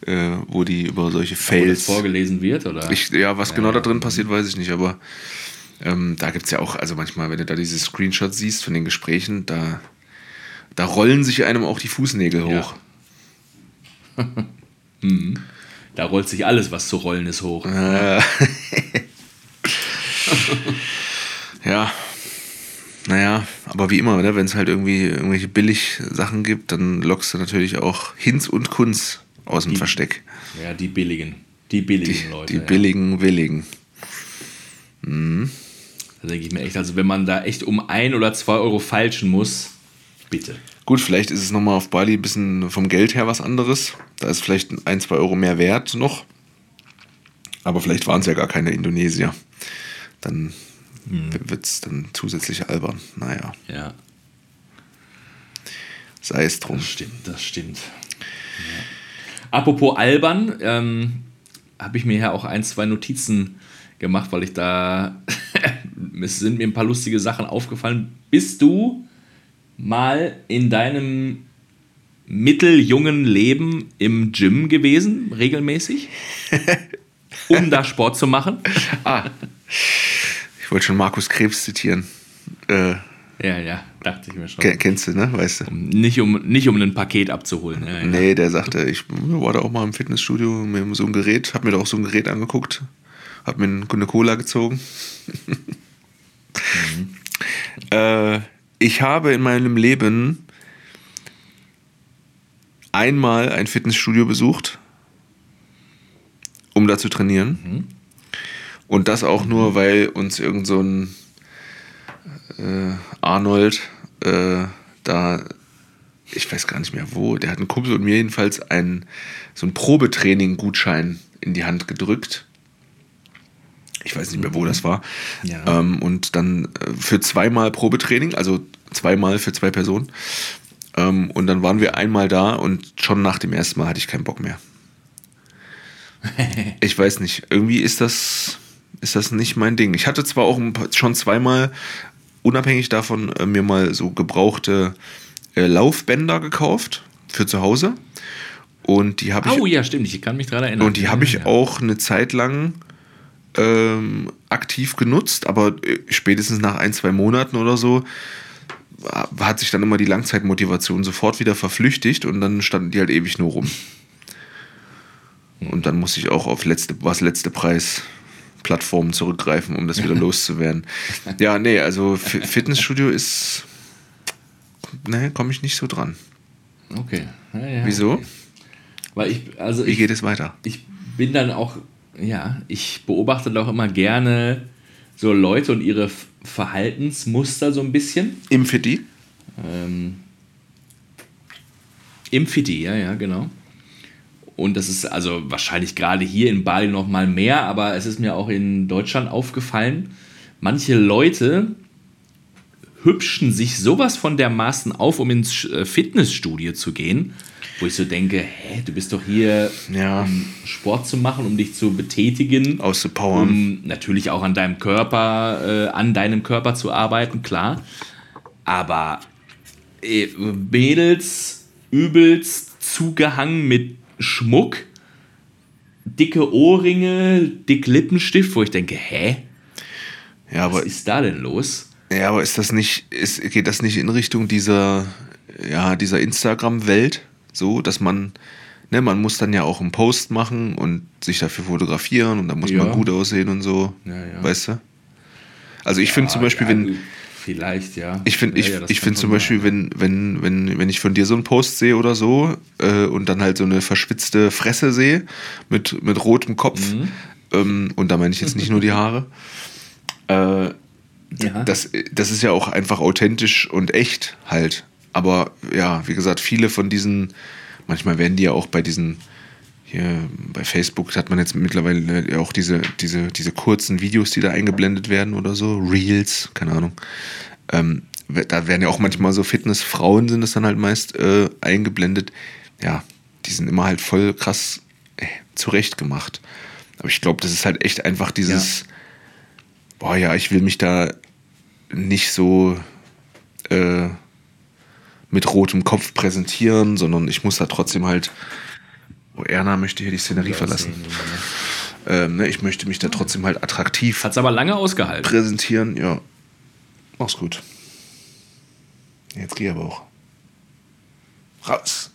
äh, wo die über solche Fails.
Wo vorgelesen wird, oder?
Ich, ja, was ja, genau da drin passiert, weiß ich nicht, aber ähm, da gibt es ja auch, also manchmal, wenn du da diese Screenshots siehst von den Gesprächen, da, da rollen sich einem auch die Fußnägel hoch. *laughs*
mhm. Da rollt sich alles, was zu rollen ist, hoch.
Äh. *laughs* ja. Naja, aber wie immer, ne, wenn es halt irgendwie irgendwelche Billig-Sachen gibt, dann lockst du natürlich auch Hinz und Kunz aus dem
die,
Versteck.
Ja, die billigen. Die billigen
die,
Leute.
Die billigen, ja. willigen. Mhm.
Da denke ich mir echt, also wenn man da echt um ein oder zwei Euro falschen muss, bitte.
Gut, vielleicht ist es nochmal auf Bali ein bisschen vom Geld her was anderes. Da ist vielleicht ein, zwei Euro mehr wert noch. Aber vielleicht waren es ja gar keine Indonesier. Dann hm. wird es dann zusätzlich albern. Naja.
Ja.
Sei es drum.
Das stimmt, das stimmt. Ja. Apropos albern, ähm, habe ich mir ja auch ein, zwei Notizen gemacht, weil ich da, *laughs* es sind mir ein paar lustige Sachen aufgefallen. Bist du mal in deinem mitteljungen Leben im Gym gewesen, regelmäßig, *laughs* um da Sport zu machen.
Ah, ich wollte schon Markus Krebs zitieren. Äh,
ja, ja, dachte ich mir schon.
Kennst du, ne? Weißt du?
Nicht um, nicht um ein Paket abzuholen. Ja, ja.
Nee, der sagte, ich war da auch mal im Fitnessstudio mit so einem Gerät, hab mir da auch so ein Gerät angeguckt, hab mir eine Cola gezogen. mhm. *laughs* äh, ich habe in meinem Leben einmal ein Fitnessstudio besucht, um da zu trainieren. Mhm. Und das auch nur, weil uns irgend so ein äh, Arnold äh, da, ich weiß gar nicht mehr wo, der hat einen Kumpel und mir jedenfalls einen, so einen Probetraining-Gutschein in die Hand gedrückt. Ich weiß nicht mehr, wo das war. Ja. Ähm, und dann äh, für zweimal Probetraining, also zweimal für zwei Personen. Ähm, und dann waren wir einmal da und schon nach dem ersten Mal hatte ich keinen Bock mehr. *laughs* ich weiß nicht, irgendwie ist das, ist das nicht mein Ding. Ich hatte zwar auch schon zweimal unabhängig davon äh, mir mal so gebrauchte äh, Laufbänder gekauft für zu Hause. Und die habe ich.
Oh ja, stimmt, ich kann mich daran erinnern.
Und die habe ich ja. auch eine Zeit lang ähm, aktiv genutzt, aber äh, spätestens nach ein, zwei Monaten oder so hat sich dann immer die Langzeitmotivation sofort wieder verflüchtigt und dann standen die halt ewig nur rum. Und dann musste ich auch auf letzte, was letzte Preis Plattformen zurückgreifen, um das wieder *laughs* loszuwerden. Ja, nee, also Fitnessstudio ist. Ne, komme ich nicht so dran.
Okay.
Ja, ja, Wieso? Okay.
Weil ich, also
Wie
ich,
geht es weiter?
Ich bin dann auch, ja, ich beobachte auch immer gerne so Leute und ihre Verhaltensmuster so ein bisschen.
Im Fitti?
Ähm, Im Fitti, ja, ja, genau. Und das ist also wahrscheinlich gerade hier in Bali noch mal mehr, aber es ist mir auch in Deutschland aufgefallen. Manche Leute hübschen sich sowas von dermaßen auf, um ins äh, Fitnessstudio zu gehen, wo ich so denke, hä, du bist doch hier, ja. um Sport zu machen, um dich zu betätigen,
auszupowern,
um natürlich auch an deinem Körper, äh, an deinem Körper zu arbeiten, klar. Aber äh, Mädels übelst zugehangen mit Schmuck, dicke Ohrringe, dick Lippenstift, wo ich denke, hä?
Ja,
Was ist da denn los?
Ja, aber ist das nicht, ist, geht das nicht in Richtung dieser, ja, dieser Instagram-Welt? So, dass man, ne, man muss dann ja auch einen Post machen und sich dafür fotografieren und da muss ja. man gut aussehen und so. Ja, ja. Weißt du? Also ich finde zum Beispiel, wenn
Vielleicht, ja.
Ich finde ich, ich find zum Beispiel, wenn, wenn, wenn, wenn ich von dir so einen Post sehe oder so äh, und dann halt so eine verschwitzte Fresse sehe mit, mit rotem Kopf, mhm. ähm, und da meine ich jetzt nicht nur die Haare, äh, ja. das, das ist ja auch einfach authentisch und echt halt. Aber ja, wie gesagt, viele von diesen, manchmal werden die ja auch bei diesen hier bei Facebook hat man jetzt mittlerweile auch diese, diese, diese kurzen Videos, die da eingeblendet werden oder so, Reels, keine Ahnung. Ähm, da werden ja auch manchmal so Fitnessfrauen sind es dann halt meist äh, eingeblendet. Ja, die sind immer halt voll krass äh, zurecht gemacht. Aber ich glaube, das ist halt echt einfach dieses, ja. boah ja, ich will mich da nicht so äh, mit rotem Kopf präsentieren, sondern ich muss da trotzdem halt Oh, Erna möchte hier die Szenerie verlassen. Ähm, ne, ich möchte mich da trotzdem halt attraktiv.
Hat's aber lange ausgehalten.
Präsentieren, ja. Mach's gut. Jetzt geh aber auch. Raus.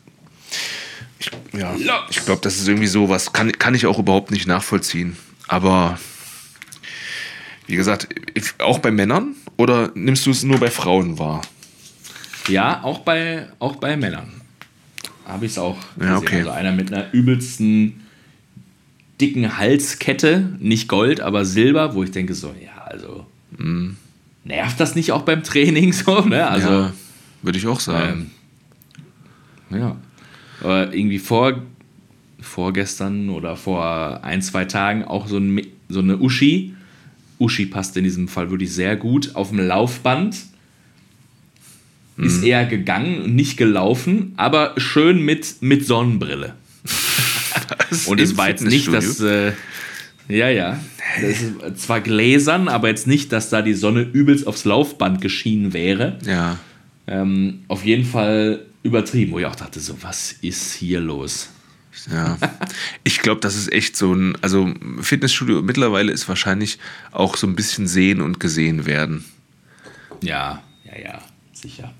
Ich, ja, ich glaube, das ist irgendwie so was, kann, kann ich auch überhaupt nicht nachvollziehen. Aber wie gesagt, auch bei Männern oder nimmst du es nur bei Frauen wahr?
Ja, auch bei, auch bei Männern habe ich es auch
gesehen. Ja, okay.
Also einer mit einer übelsten dicken Halskette, nicht Gold, aber Silber, wo ich denke so, ja, also mm. nervt das nicht auch beim Training so, ne? Also ja,
würde ich auch sagen.
Ähm, ja. Aber irgendwie vor vorgestern oder vor ein, zwei Tagen auch so, ein, so eine Uschi. Uschi passt in diesem Fall wirklich sehr gut auf dem Laufband mhm. ist eher gegangen und nicht gelaufen, aber schön mit, mit Sonnenbrille. und es war jetzt nicht, dass. Äh, ja, ja. Das ist zwar gläsern, aber jetzt nicht, dass da die Sonne übelst aufs Laufband geschienen wäre.
Ja.
Ähm, auf jeden Fall übertrieben, wo ich auch dachte, so, was ist hier los?
Ja, ich glaube, das ist echt so ein, also Fitnessstudio mittlerweile ist wahrscheinlich auch so ein bisschen sehen und gesehen werden.
Ja, ja, ja, sicher.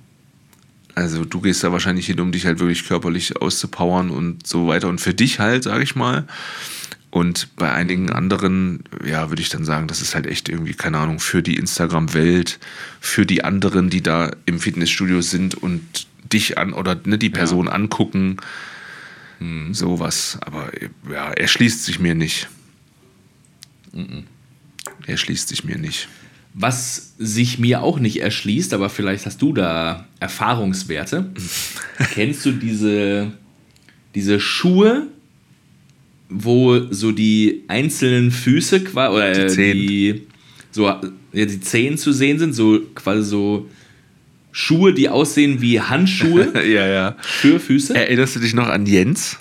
Also du gehst da wahrscheinlich hin, um dich halt wirklich körperlich auszupowern und so weiter. Und für dich halt, sage ich mal. Und bei einigen anderen, ja, würde ich dann sagen, das ist halt echt irgendwie, keine Ahnung, für die Instagram-Welt, für die anderen, die da im Fitnessstudio sind und dich an oder ne, die Person ja. angucken. Hm. Sowas. Aber ja, er schließt sich mir nicht. Mhm. Er schließt sich mir nicht.
Was sich mir auch nicht erschließt, aber vielleicht hast du da Erfahrungswerte. *laughs* Kennst du diese, diese Schuhe, wo so die einzelnen Füße oder die, Zehen. die so ja, die Zehen zu sehen sind, so quasi so Schuhe, die aussehen wie Handschuhe *laughs*
ja, ja.
für Füße.
Erinnerst du dich noch an Jens,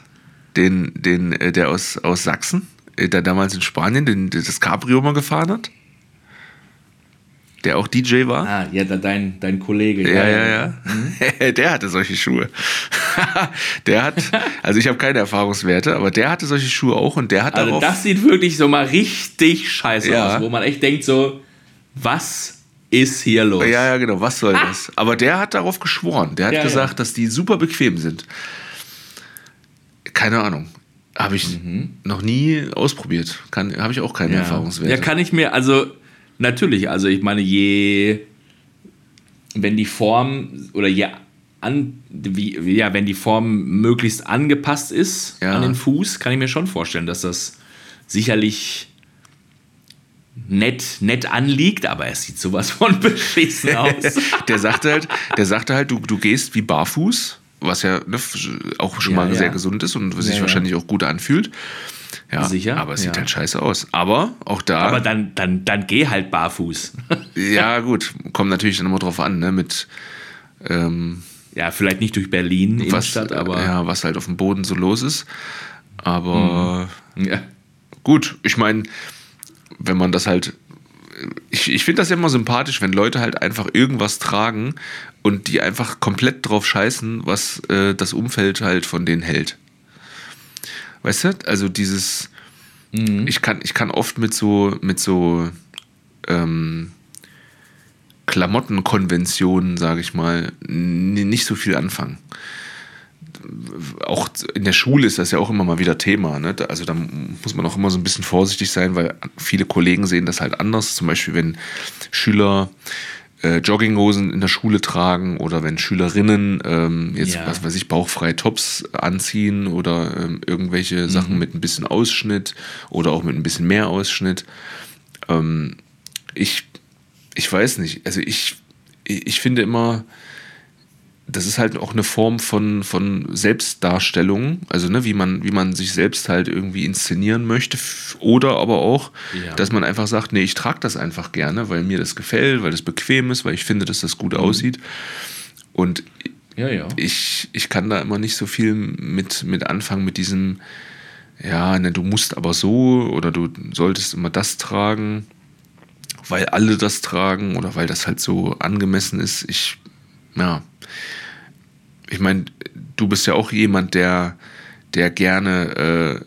den, den, äh, der aus, aus Sachsen, äh, der damals in Spanien den, das Cabrio mal gefahren hat? Der auch DJ war.
Ah, ja, dein, dein Kollege.
Ja, ja, ja. Mhm. *laughs* der hatte solche Schuhe. *laughs* der hat, also ich habe keine Erfahrungswerte, aber der hatte solche Schuhe auch und der hat
Also darauf, das sieht wirklich so mal richtig scheiße ja. aus, wo man echt denkt so, was ist hier los?
Ja, ja, genau, was soll ah. das? Aber der hat darauf geschworen. Der hat ja, gesagt, ja. dass die super bequem sind. Keine Ahnung. Habe ich mhm. noch nie ausprobiert. Habe ich auch keine ja. Erfahrungswerte.
Ja, kann ich mir, also Natürlich, also ich meine, je, wenn die Form oder je an, wie, ja, wenn die Form möglichst angepasst ist ja. an den Fuß, kann ich mir schon vorstellen, dass das sicherlich nett, nett anliegt, aber es sieht sowas von *laughs* beschissen aus.
der sagte halt, der sagte halt, du, du gehst wie barfuß, was ja ne, auch schon ja, mal ja. sehr gesund ist und sich wahrscheinlich auch gut anfühlt. Ja, Sicher? aber es sieht halt scheiße aus. Aber auch da.
Aber dann, dann, dann geh halt barfuß. *laughs*
ja, gut. Kommt natürlich dann immer drauf an, ne? Mit. Ähm,
ja, vielleicht nicht durch Berlin,
was, Innenstadt, aber. Ja, was halt auf dem Boden so los ist. Aber. Mhm. Ja. Gut, ich meine, wenn man das halt. Ich, ich finde das ja immer sympathisch, wenn Leute halt einfach irgendwas tragen und die einfach komplett drauf scheißen, was äh, das Umfeld halt von denen hält. Weißt du? Also dieses, mhm. ich, kann, ich kann oft mit so, mit so ähm, Klamottenkonventionen, sage ich mal, nicht so viel anfangen. Auch in der Schule ist das ja auch immer mal wieder Thema. Ne? Also da muss man auch immer so ein bisschen vorsichtig sein, weil viele Kollegen sehen das halt anders. Zum Beispiel, wenn Schüler äh, Jogginghosen in der Schule tragen oder wenn Schülerinnen ähm, jetzt, ja. was weiß ich, bauchfreie Tops anziehen oder ähm, irgendwelche mhm. Sachen mit ein bisschen Ausschnitt oder auch mit ein bisschen mehr Ausschnitt. Ähm, ich, ich weiß nicht, also ich, ich finde immer, das ist halt auch eine Form von, von Selbstdarstellung, also ne, wie, man, wie man sich selbst halt irgendwie inszenieren möchte. Oder aber auch, ja. dass man einfach sagt, nee, ich trage das einfach gerne, weil mir das gefällt, weil das bequem ist, weil ich finde, dass das gut mhm. aussieht. Und ja, ja. Ich, ich kann da immer nicht so viel mit, mit anfangen, mit diesem, ja, ne, du musst aber so oder du solltest immer das tragen, weil alle das tragen oder weil das halt so angemessen ist. Ich, ja, ich meine, du bist ja auch jemand, der, der gerne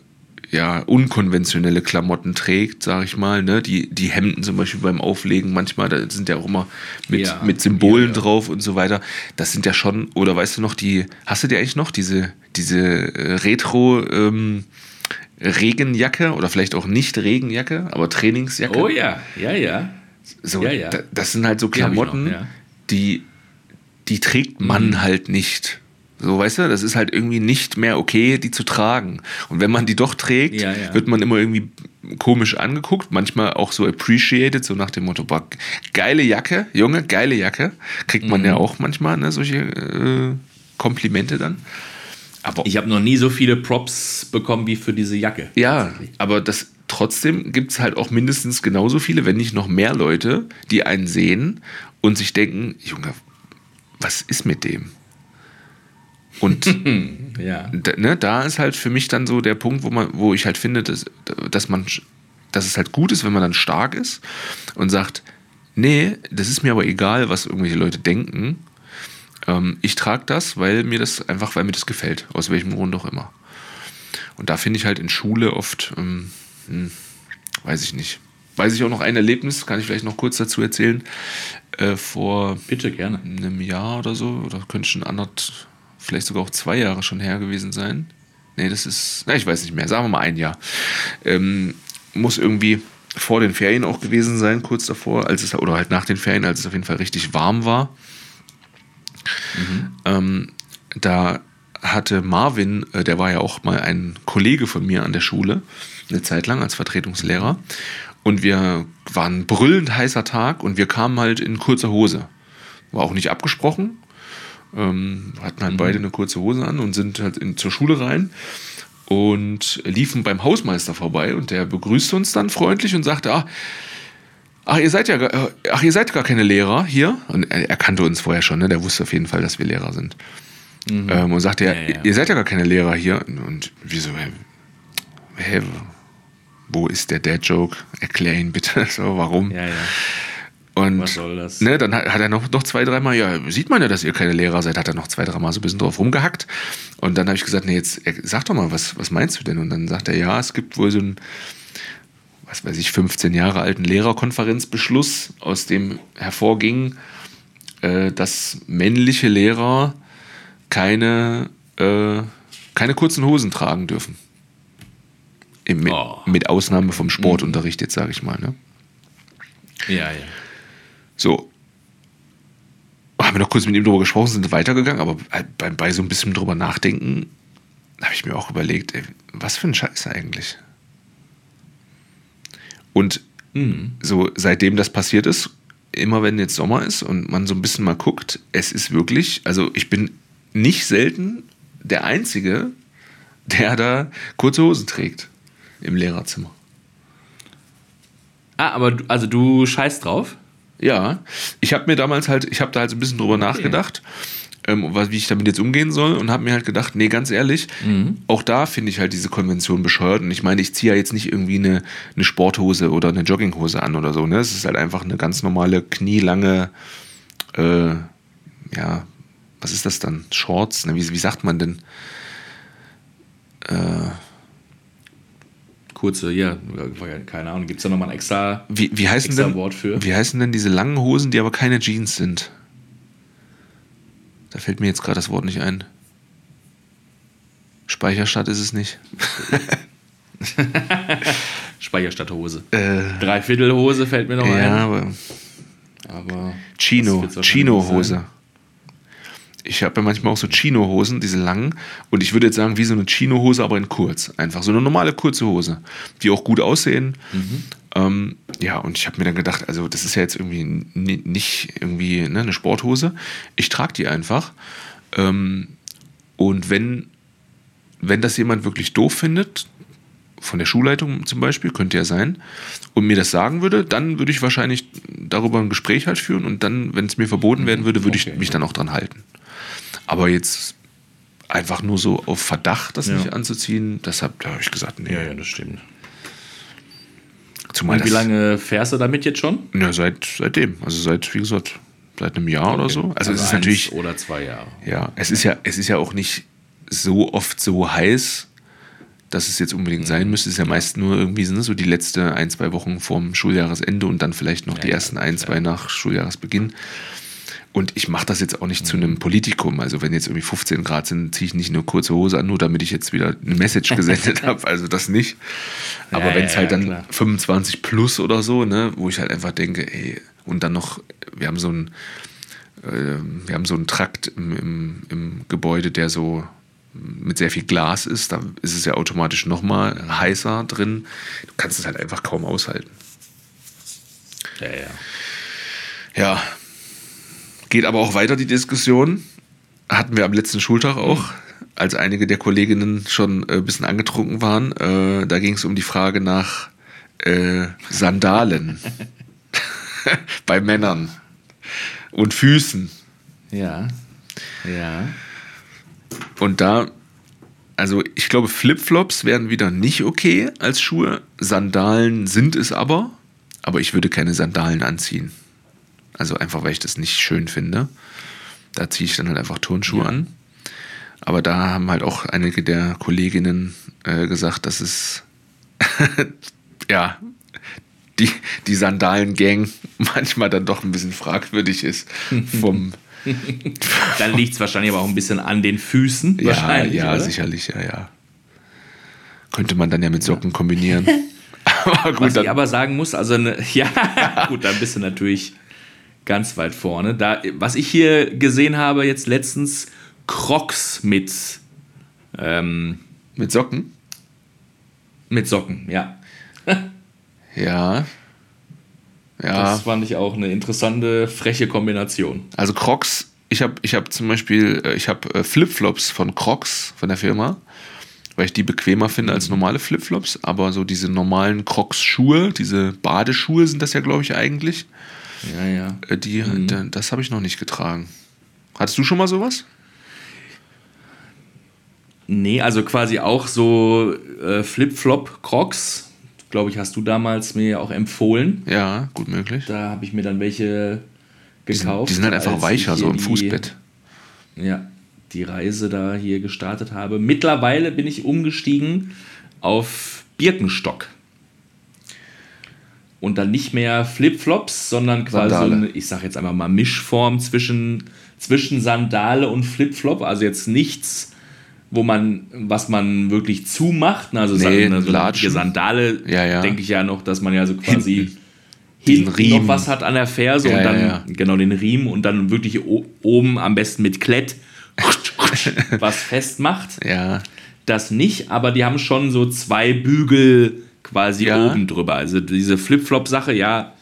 äh, ja, unkonventionelle Klamotten trägt, sag ich mal. Ne? Die, die Hemden zum Beispiel beim Auflegen, manchmal, da sind ja auch immer mit, ja, mit Symbolen ja, ja. drauf und so weiter. Das sind ja schon, oder weißt du noch, die, hast du dir eigentlich noch diese, diese äh, Retro- ähm, Regenjacke oder vielleicht auch nicht Regenjacke, aber Trainingsjacke.
Oh ja, ja, ja.
So, ja, ja. Das sind halt so Klamotten, die, noch, ja. die die trägt man mhm. halt nicht. So, weißt du, das ist halt irgendwie nicht mehr okay, die zu tragen. Und wenn man die doch trägt, ja, ja. wird man immer irgendwie komisch angeguckt, manchmal auch so appreciated, so nach dem Motto, boah, geile Jacke, Junge, geile Jacke. Kriegt man mhm. ja auch manchmal, ne, solche äh, Komplimente dann.
Aber ich habe noch nie so viele Props bekommen wie für diese Jacke.
Ja, aber das trotzdem gibt es halt auch mindestens genauso viele, wenn nicht noch mehr Leute, die einen sehen und sich denken, Junge, was ist mit dem? Und *laughs* ja. ne, da ist halt für mich dann so der Punkt, wo man, wo ich halt finde, dass, dass man, dass es halt gut ist, wenn man dann stark ist und sagt, nee, das ist mir aber egal, was irgendwelche Leute denken. Ähm, ich trage das, weil mir das einfach, weil mir das gefällt, aus welchem Grund auch immer. Und da finde ich halt in Schule oft, ähm, hm, weiß ich nicht. Weiß ich auch noch ein Erlebnis, kann ich vielleicht noch kurz dazu erzählen. Äh, vor
Bitte gerne.
einem Jahr oder so, oder könnte schon anderth, vielleicht sogar auch zwei Jahre schon her gewesen sein. Nee, das ist, na, ich weiß nicht mehr, sagen wir mal ein Jahr. Ähm, muss irgendwie vor den Ferien auch gewesen sein, kurz davor, als es, oder halt nach den Ferien, als es auf jeden Fall richtig warm war. Ähm, da hatte Marvin, äh, der war ja auch mal ein Kollege von mir an der Schule, eine Zeit lang als Vertretungslehrer. Und wir waren brüllend heißer Tag und wir kamen halt in kurzer Hose. War auch nicht abgesprochen. Ähm, hatten halt beide eine kurze Hose an und sind halt in, zur Schule rein und liefen beim Hausmeister vorbei und der begrüßte uns dann freundlich und sagte, ah, ach, ihr seid ja, gar- äh, ach, ihr seid gar keine Lehrer hier. Und er, er kannte uns vorher schon, ne? der wusste auf jeden Fall, dass wir Lehrer sind. Ähm, und sagte, ja,
Ja, ja.
ihr seid ja gar keine Lehrer hier. Und wieso, hä, hä, wo ist der Dad-Joke? Erklär ihn bitte, *laughs* so, warum?
Ja, ja.
Und
Was soll das?
Ne, dann hat, hat er noch, noch zwei, dreimal, ja, sieht man ja, dass ihr keine Lehrer seid, hat er noch zwei, dreimal so ein bisschen drauf rumgehackt. Und dann habe ich gesagt, nee, jetzt sag doch mal, was, was meinst du denn? Und dann sagt er, ja, es gibt wohl so einen, was weiß ich, 15 Jahre alten Lehrerkonferenzbeschluss, aus dem hervorging, äh, dass männliche Lehrer keine, äh, keine kurzen Hosen tragen dürfen. Im, mit,
Oh.
mit Ausnahme vom Sportunterricht, jetzt sage ich mal. Ne?
Ja, ja.
So. Haben wir noch kurz mit ihm drüber gesprochen, sind weitergegangen, aber bei, bei so ein bisschen drüber nachdenken, habe ich mir auch überlegt, ey, was für ein Scheiß eigentlich. Und so seitdem das passiert ist, immer wenn jetzt Sommer ist und man so ein bisschen mal guckt, es ist wirklich, also ich bin nicht selten der Einzige, der da kurze Hosen trägt im Lehrerzimmer.
Ah, aber du, also du scheißt drauf?
Ja, ich habe mir damals halt, ich habe da halt so ein bisschen drüber nachgedacht, ähm, was, wie ich damit jetzt umgehen soll und habe mir halt gedacht, nee, ganz ehrlich, auch da finde ich halt diese Konvention bescheuert und ich meine, ich ziehe ja jetzt nicht irgendwie eine, eine Sporthose oder eine Jogginghose an oder so, ne? Es ist halt einfach eine ganz normale, knielange, äh, ja, was ist das dann? Shorts? Ne? Wie, wie sagt man denn?
Kurze, ja, keine Ahnung. Gibt es da nochmal ein extra.
Wie, wie, heißen
Extra
denn,
Wort für?
wie heißen denn diese langen Hosen, die aber keine Jeans sind? Da fällt mir jetzt gerade das Wort nicht ein. Speicherstadt ist es nicht. *laughs*
Speicherstadthose.
Äh,
Dreiviertelhose fällt mir noch
ja,
ein.
aber
Aber.
Chino, Chino-Hose. Ich habe ja manchmal auch so Chino-Hosen, diese langen. Und ich würde jetzt sagen, wie so eine Chino-Hose, aber in kurz. Einfach so eine normale kurze Hose, die auch gut aussehen. Ähm, ja, und ich habe mir dann gedacht, also das ist ja jetzt irgendwie ni- nicht irgendwie ne, eine Sporthose. Ich trage die einfach. Ähm, und wenn, wenn das jemand wirklich doof findet, von der Schulleitung zum Beispiel, könnte ja sein, und mir das sagen würde, dann würde ich wahrscheinlich darüber ein Gespräch halt führen und dann, wenn es mir verboten werden würde, würde
Okay.
ich mich dann auch dran halten. Aber jetzt einfach nur so auf Verdacht, das
Ja.
nicht anzuziehen, deshalb da habe ich gesagt, nee.
Ja, ja, das stimmt.
Zumal
Und wie lange fährst du damit jetzt schon?
Ja, seit, seitdem. Also seit, wie gesagt, seit einem Jahr oder so. Also, es ist natürlich,
Oder zwei Jahre.
ja, es ist ja, es ist ja auch nicht so oft so heiß, dass es jetzt unbedingt
Mhm.
sein müsste. Es ist ja meist nur irgendwie ne, so die letzte ein, zwei Wochen vorm Schuljahresende und dann vielleicht noch die
ja,
ersten ein, zwei nach Schuljahresbeginn. Und ich mache das jetzt auch nicht zu
Mhm.
einem Politikum. Also wenn jetzt irgendwie 15 Grad sind, ziehe ich nicht eine kurze Hose an, nur damit ich jetzt wieder eine Message *laughs* gesendet habe. Also das nicht. Aber
Ja,
wenn es
ja,
halt
ja,
dann
klar.
25 plus oder so, ne, wo ich halt einfach denke, ey, und dann noch, wir haben so ein, äh, wir haben so einen Trakt im, im, im Gebäude, der so mit sehr viel Glas ist, da ist es ja automatisch nochmal heißer drin. Du kannst es halt einfach kaum aushalten.
Ja, ja.
Ja. Geht aber auch weiter die Diskussion. Hatten wir am letzten Schultag auch, als einige der Kolleginnen schon äh, ein bisschen angetrunken waren. Äh, da ging es um die Frage nach äh, Sandalen *laughs* bei Männern und Füßen.
Ja. Ja.
Und da, also ich glaube, Flipflops wären wieder nicht okay als Schuhe. Sandalen sind es aber, aber ich würde keine Sandalen anziehen. Also einfach, weil ich das nicht schön finde. Da ziehe ich dann halt einfach Turnschuhe ja. an. Aber da haben halt auch einige der Kolleginnen äh, gesagt, dass es *laughs* ja die, die Sandalen-Gang *laughs* manchmal dann doch ein bisschen fragwürdig ist vom *laughs*
dann liegt es wahrscheinlich aber auch ein bisschen an den Füßen.
Ja,
wahrscheinlich,
ja, oder? sicherlich, ja, ja. Könnte man dann ja mit Socken kombinieren.
aber gut, Was ich aber sagen muss, also ne, ja, gut, dann bist du natürlich ganz weit vorne. Da, was ich hier gesehen habe, jetzt letztens Crocs mit ähm,
mit Socken.
Mit Socken, ja. *laughs*
ja.
Ja. Das fand ich auch eine interessante, freche Kombination.
Also Crocs, ich habe ich hab zum Beispiel, äh, ich habe äh, Flipflops von Crocs, von der Firma, weil ich die bequemer finde als normale Flipflops, aber so diese normalen Crocs-Schuhe, diese Badeschuhe sind das ja, glaube ich, eigentlich.
Ja, ja.
Äh, die, mhm. Das habe ich noch nicht getragen. Hattest du schon mal sowas?
Nee, also quasi auch so äh, Flip-Flop-Crocs glaube ich, hast du damals mir auch empfohlen.
Ja, gut möglich.
Da habe ich mir dann welche gekauft.
Die sind, die sind halt einfach weicher, so im Fußbett.
Ja, die Reise da hier gestartet habe. Mittlerweile bin ich umgestiegen auf Birkenstock. Und dann nicht mehr Flipflops, sondern quasi eine, ich sage jetzt einfach mal Mischform zwischen, zwischen Sandale und Flipflop. Also jetzt nichts wo man, was man wirklich zumacht. Also nee, so eine Sandale,
ja, ja.
denke ich ja noch, dass man ja so quasi hinten, hinten noch was hat an der Ferse ja, und dann genau den Riemen und dann wirklich oben am besten mit Klett *laughs* was festmacht.
Ja.
Das nicht, aber die haben schon so zwei Bügel quasi oben drüber. Also diese Flip-Flop-Sache, ja,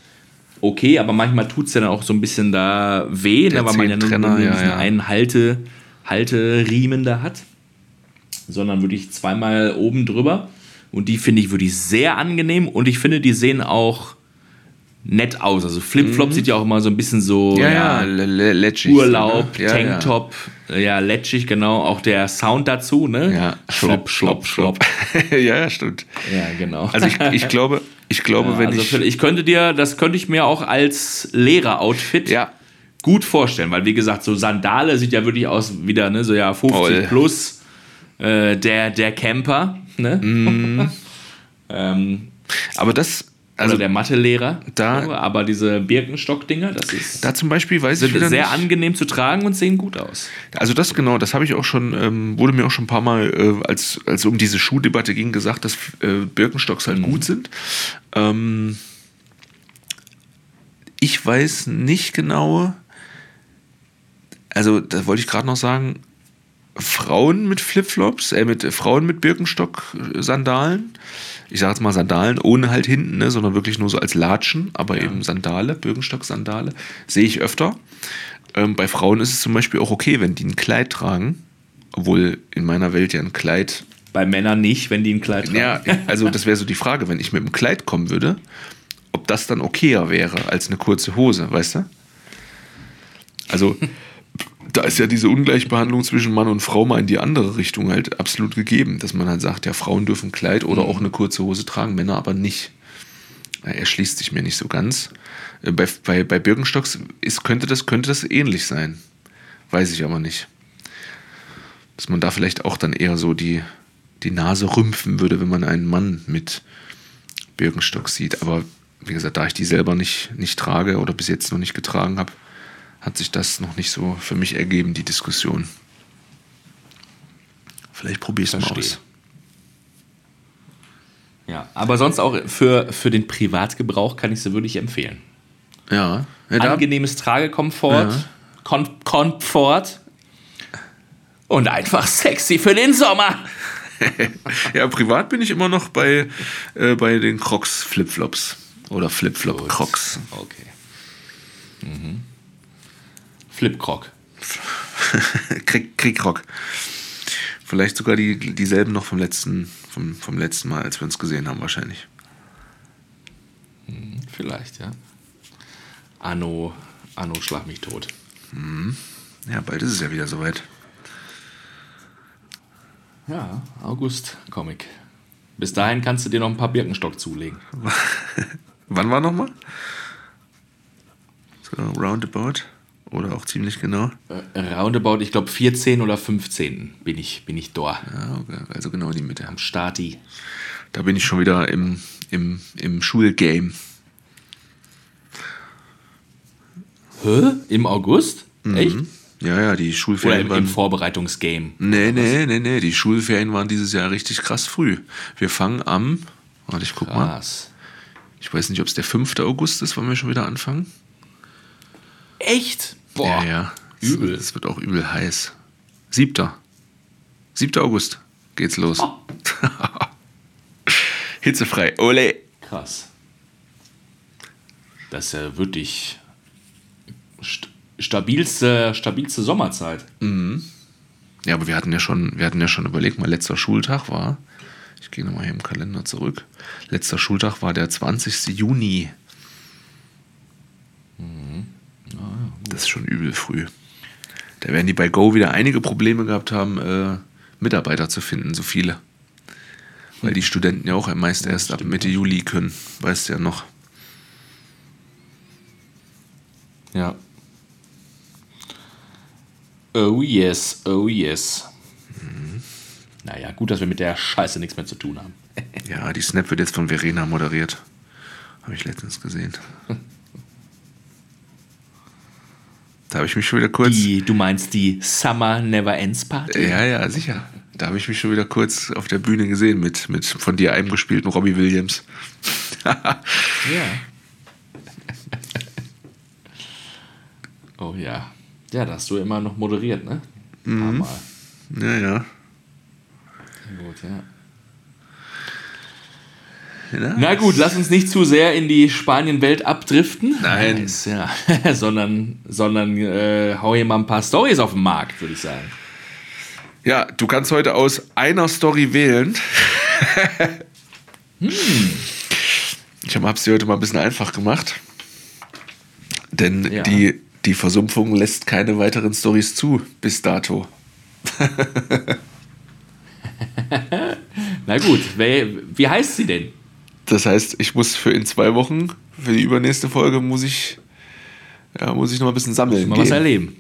okay, aber manchmal tut es ja dann auch so ein bisschen da weh, ne, weil man ja nur, nur diesen einen Halte, Halteriemen da hat sondern wirklich zweimal oben drüber. Und die finde ich wirklich sehr angenehm und ich finde, die sehen auch nett aus. Also Flipflop mhm. sieht ja auch immer so ein bisschen so
ja, ja, letschig,
Urlaub, ne? ja, Tanktop, ja. ja. letschig, genau. Auch der Sound dazu, ne?
Ja, schlopp, schlopp, schlopp. ja, ja, stimmt.
Ja, genau.
Also ich, ich glaube, ich glaube, wenn also
ich. Ich könnte dir, das könnte ich mir auch als Lehrer-Outfit
ja.
gut vorstellen, weil wie gesagt, so Sandale sieht ja wirklich aus wieder, ne, so ja 50 oh, plus äh, der, der Camper, ne?
Mm. *laughs* ähm, aber das.
Also oder der Mathelehrer, da, aber diese Birkenstock-Dinger, das ist.
Da zum Beispiel weiß
sind
ich
sehr
nicht.
angenehm zu tragen und sehen gut aus.
Also das genau, das habe ich auch schon, ähm, wurde mir auch schon ein paar Mal, äh, als als um diese Schuhdebatte ging, gesagt, dass äh, Birkenstocks halt mhm. gut sind. Ähm, ich weiß nicht genau. Also da wollte ich gerade noch sagen, Frauen mit Flipflops, äh, mit Frauen mit Birkenstock-Sandalen. Ich sage jetzt mal Sandalen, ohne halt hinten, ne, sondern wirklich nur so als Latschen, aber ja. eben Sandale, Birkenstock-Sandale, sehe ich öfter. Ähm, bei Frauen ist es zum Beispiel auch okay, wenn die ein Kleid tragen, obwohl in meiner Welt ja ein Kleid.
Bei Männern nicht, wenn die ein Kleid tragen.
Ja, also das wäre so die Frage, wenn ich mit einem Kleid kommen würde, ob das dann okayer wäre als eine kurze Hose, weißt du? Also da ist ja diese Ungleichbehandlung zwischen Mann und Frau mal in die andere Richtung halt absolut gegeben, dass man halt sagt, ja, Frauen dürfen Kleid oder auch eine kurze Hose tragen, Männer aber nicht. Er erschließt sich mir nicht so ganz. Äh, bei, bei, bei Birkenstocks ist, könnte, das, könnte das ähnlich sein. Weiß ich aber nicht. Dass man da vielleicht auch dann eher so die, die Nase rümpfen würde, wenn man einen Mann mit Birkenstocks sieht. Aber wie gesagt, da ich die selber nicht, nicht trage oder bis jetzt noch nicht getragen habe, hat sich das noch nicht so für mich ergeben, die Diskussion. Vielleicht probiere ich es mal aus.
Ja, aber sonst auch für, für den Privatgebrauch kann ich sie wirklich empfehlen.
Ja. ja
Angenehmes Tragekomfort, ja. Komfort und einfach sexy für den Sommer. *laughs*
ja, privat bin ich immer noch bei, äh, bei den Crocs Flipflops oder Flipflop Crocs.
Okay. Mhm. Flipkrock. *laughs*
Krieg, Kriegkrock. Vielleicht sogar die, dieselben noch vom letzten, vom, vom letzten Mal, als wir uns gesehen haben, wahrscheinlich.
Hm, vielleicht, ja. Anno, Anno, schlag mich tot.
Hm. Ja, bald ist es ja wieder soweit.
Ja, August Comic. Bis dahin kannst du dir noch ein paar Birkenstock zulegen. *laughs*
Wann war nochmal? So, roundabout. Oder auch ziemlich genau?
Äh, roundabout, ich glaube 14 oder 15 bin ich, bin ich da.
Ja, okay. also genau die Mitte.
Am Starti.
Da bin ich schon wieder im, im, im Schulgame.
Hä? Im August?
Mhm.
Echt?
Ja, ja, die
Oder
Schulferien
im,
waren.
im Vorbereitungsgame?
Nee, nee, nee, nee. Die Schulferien waren dieses Jahr richtig krass früh. Wir fangen am. Warte, ich guck mal.
Krass.
Ich weiß nicht, ob es der 5. August ist, wann wir schon wieder anfangen.
Echt? Boah.
Ja, ja.
Übel.
Es wird auch übel heiß. 7. 7. August geht's los.
Oh. *laughs*
Hitzefrei. Ole.
Krass. Das ist ja wirklich st stabilste, stabilste Sommerzeit.
Ja, aber wir hatten ja schon, wir hatten ja schon überlegt, mal letzter Schultag war. Ich gehe nochmal hier im Kalender zurück. Letzter Schultag war der 20. Juni. Das ist schon übel früh. Da werden die bei Go wieder einige Probleme gehabt haben, äh, Mitarbeiter zu finden, so viele. Weil die Studenten ja auch meist erst ab Mitte Juli können. Weißt du ja noch.
Ja. Oh yes, oh yes. Naja, gut, dass wir mit der Scheiße nichts mehr zu tun haben.
Ja, die Snap wird jetzt von Verena moderiert. Habe ich letztens gesehen. *laughs* Da habe ich mich schon wieder kurz.
Die, du meinst die Summer Never Ends Party?
Ja, ja, sicher. Da habe ich mich schon wieder kurz auf der Bühne gesehen mit, mit von dir eingespielten Robbie Williams. *laughs*
Ja. *laughs* oh ja. Ja, da hast du immer noch moderiert, ne? Mhm. Mal.
Ja, ja.
Gut, ja.
Ja.
Na gut, lass uns nicht zu sehr in die Spanien-Welt abdriften.
Nein.
Nice, ja. *laughs* sondern sondern äh, hau hier mal ein paar Stories auf den Markt, würde ich sagen.
Ja, du kannst heute aus einer Story wählen. *laughs* Ich habe es dir heute mal ein bisschen einfach gemacht. Denn
Ja.
die, die Versumpfung lässt keine weiteren Stories zu bis dato. *laughs*
Na gut, wie heißt sie denn?
Das heißt, ich muss für in zwei Wochen, für die übernächste Folge, muss ich, ja, muss ich noch mal ein bisschen sammeln.
Mal was erleben.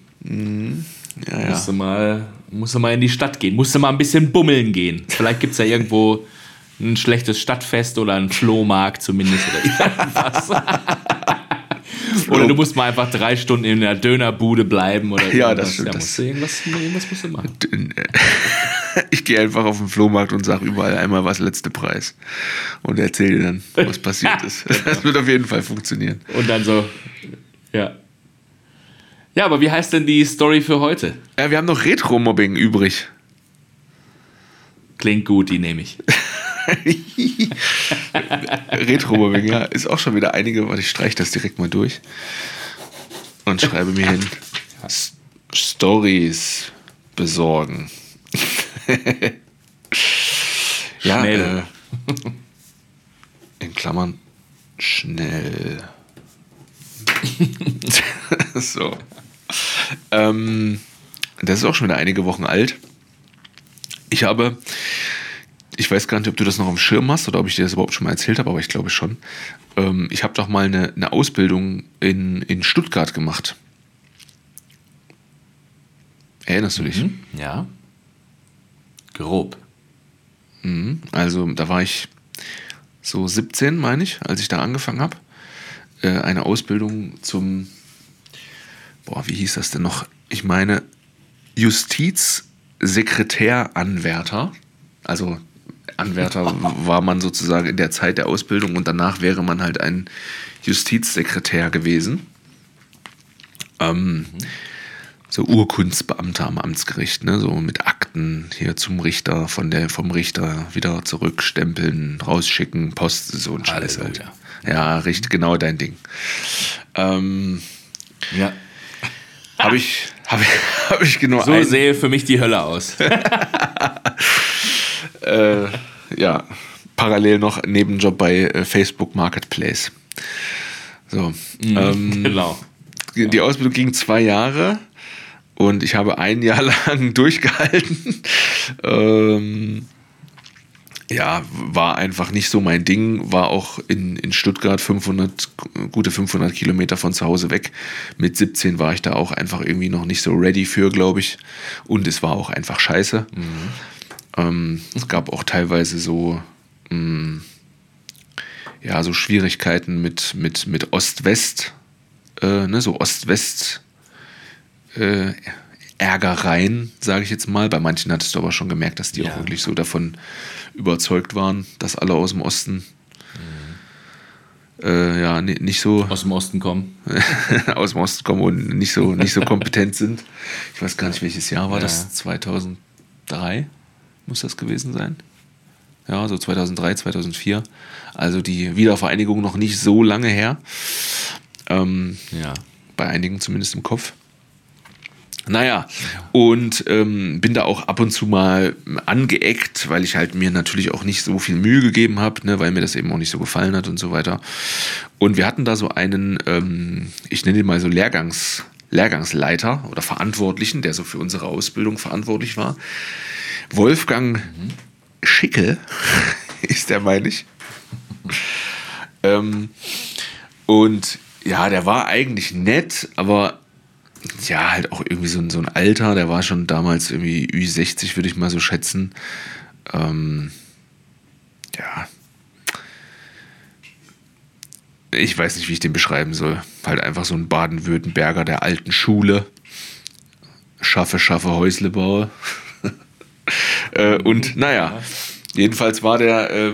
Ja, ja.
Musst, du mal, musst du mal in die Stadt gehen. Musst du mal ein bisschen bummeln gehen. Vielleicht gibt es ja irgendwo ein schlechtes Stadtfest oder einen Flohmarkt zumindest oder *laughs* irgendwas. *laughs* oder du musst mal einfach drei Stunden in der Dönerbude bleiben oder
Ja, das stimmt,
Ja,
das-
musst du irgendwas, irgendwas musst du machen. *laughs*
Ich gehe einfach auf den Flohmarkt und sage überall einmal, was letzte Preis. Und erzähle dir dann, was *laughs* passiert ist. Das wird auf jeden Fall funktionieren.
Und dann so, ja. Ja, aber wie heißt denn die Story für heute?
Ja, wir haben noch Retro-Mobbing übrig.
Klingt gut, die nehme ich. *laughs*
Retro-Mobbing, ja, ist auch schon wieder einige. Warte, ich streiche das direkt mal durch. Und schreibe mir hin: S- Stories besorgen. *laughs* ja,
Schnell.
Äh, in Klammern schnell. *laughs* so. Ähm, das ist auch schon wieder einige Wochen alt. Ich habe, ich weiß gar nicht, ob du das noch am Schirm hast oder ob ich dir das überhaupt schon mal erzählt habe, aber ich glaube schon. Ähm, ich habe doch mal eine, eine Ausbildung in, in Stuttgart gemacht. Erinnerst du dich?
Ja. Grob.
Mhm. Also da war ich so 17, meine ich, als ich da angefangen habe. Äh, eine Ausbildung zum, boah, wie hieß das denn noch? Ich meine, Justizsekretäranwärter. Also Anwärter war man sozusagen in der Zeit der Ausbildung und danach wäre man halt ein Justizsekretär gewesen. Ähm, so Urkundsbeamter am Amtsgericht, ne? so mit Akten hier zum Richter, von der, vom Richter wieder zurückstempeln, rausschicken, Post, so ein Scheiß halt. Ja, richtig, genau dein Ding. Ähm,
Ja.
habe ich, habe ich, *laughs* hab ich genau
So
ein,
sehe für mich die Hölle aus. *laughs*
äh, ja, parallel noch Nebenjob bei äh, Facebook Marketplace. So, ähm, *laughs*
genau.
die Ausbildung ging zwei Jahre und ich habe ein *laughs* Jahr lang durchgehalten. ähm, ja, war einfach nicht so mein Ding. War auch in, in Stuttgart 500, gute 500 Kilometer von zu Hause weg. Mit 17 war ich da auch einfach irgendwie noch nicht so ready für, glaube ich. Und es war auch einfach scheiße. Mhm. Ähm, es gab auch teilweise so, mh, mm, ja, so Schwierigkeiten mit, mit, mit Ost-West, äh, ne, so Ost-West. Äh, Ärgereien, sage ich jetzt mal. Bei manchen hattest du aber schon gemerkt, dass die ja. auch wirklich so davon überzeugt waren, dass alle aus dem Osten mhm. äh, ja nicht so
aus dem Osten kommen, *laughs*
aus dem Osten kommen und nicht so nicht so kompetent sind. Ich weiß gar nicht, welches Jahr war ja. das? 2003 muss das gewesen sein. Ja, so 2003, 2004. Also die Wiedervereinigung noch nicht so lange her. Ähm, ja. Bei einigen zumindest im Kopf. Naja, und ähm, bin da auch ab und zu mal angeeckt, weil ich halt mir natürlich auch nicht so viel Mühe gegeben habe, ne, weil mir das eben auch nicht so gefallen hat und so weiter. Und wir hatten da so einen, ähm, ich nenne ihn mal so Lehrgangs, Lehrgangsleiter oder Verantwortlichen, der so für unsere Ausbildung verantwortlich war. Wolfgang. Schickel *laughs* ist der, meine ich. ähm, und ja, der war eigentlich nett, aber ja, halt auch irgendwie so ein, so ein Alter, der war schon damals irgendwie Ü60, würde ich mal so schätzen. Ähm, ja. Ich weiß nicht, wie ich den beschreiben soll. Halt einfach so ein Baden-Württemberger der alten Schule. Schaffe, schaffe, Häusle baue. *laughs* äh, und naja, jedenfalls war der äh,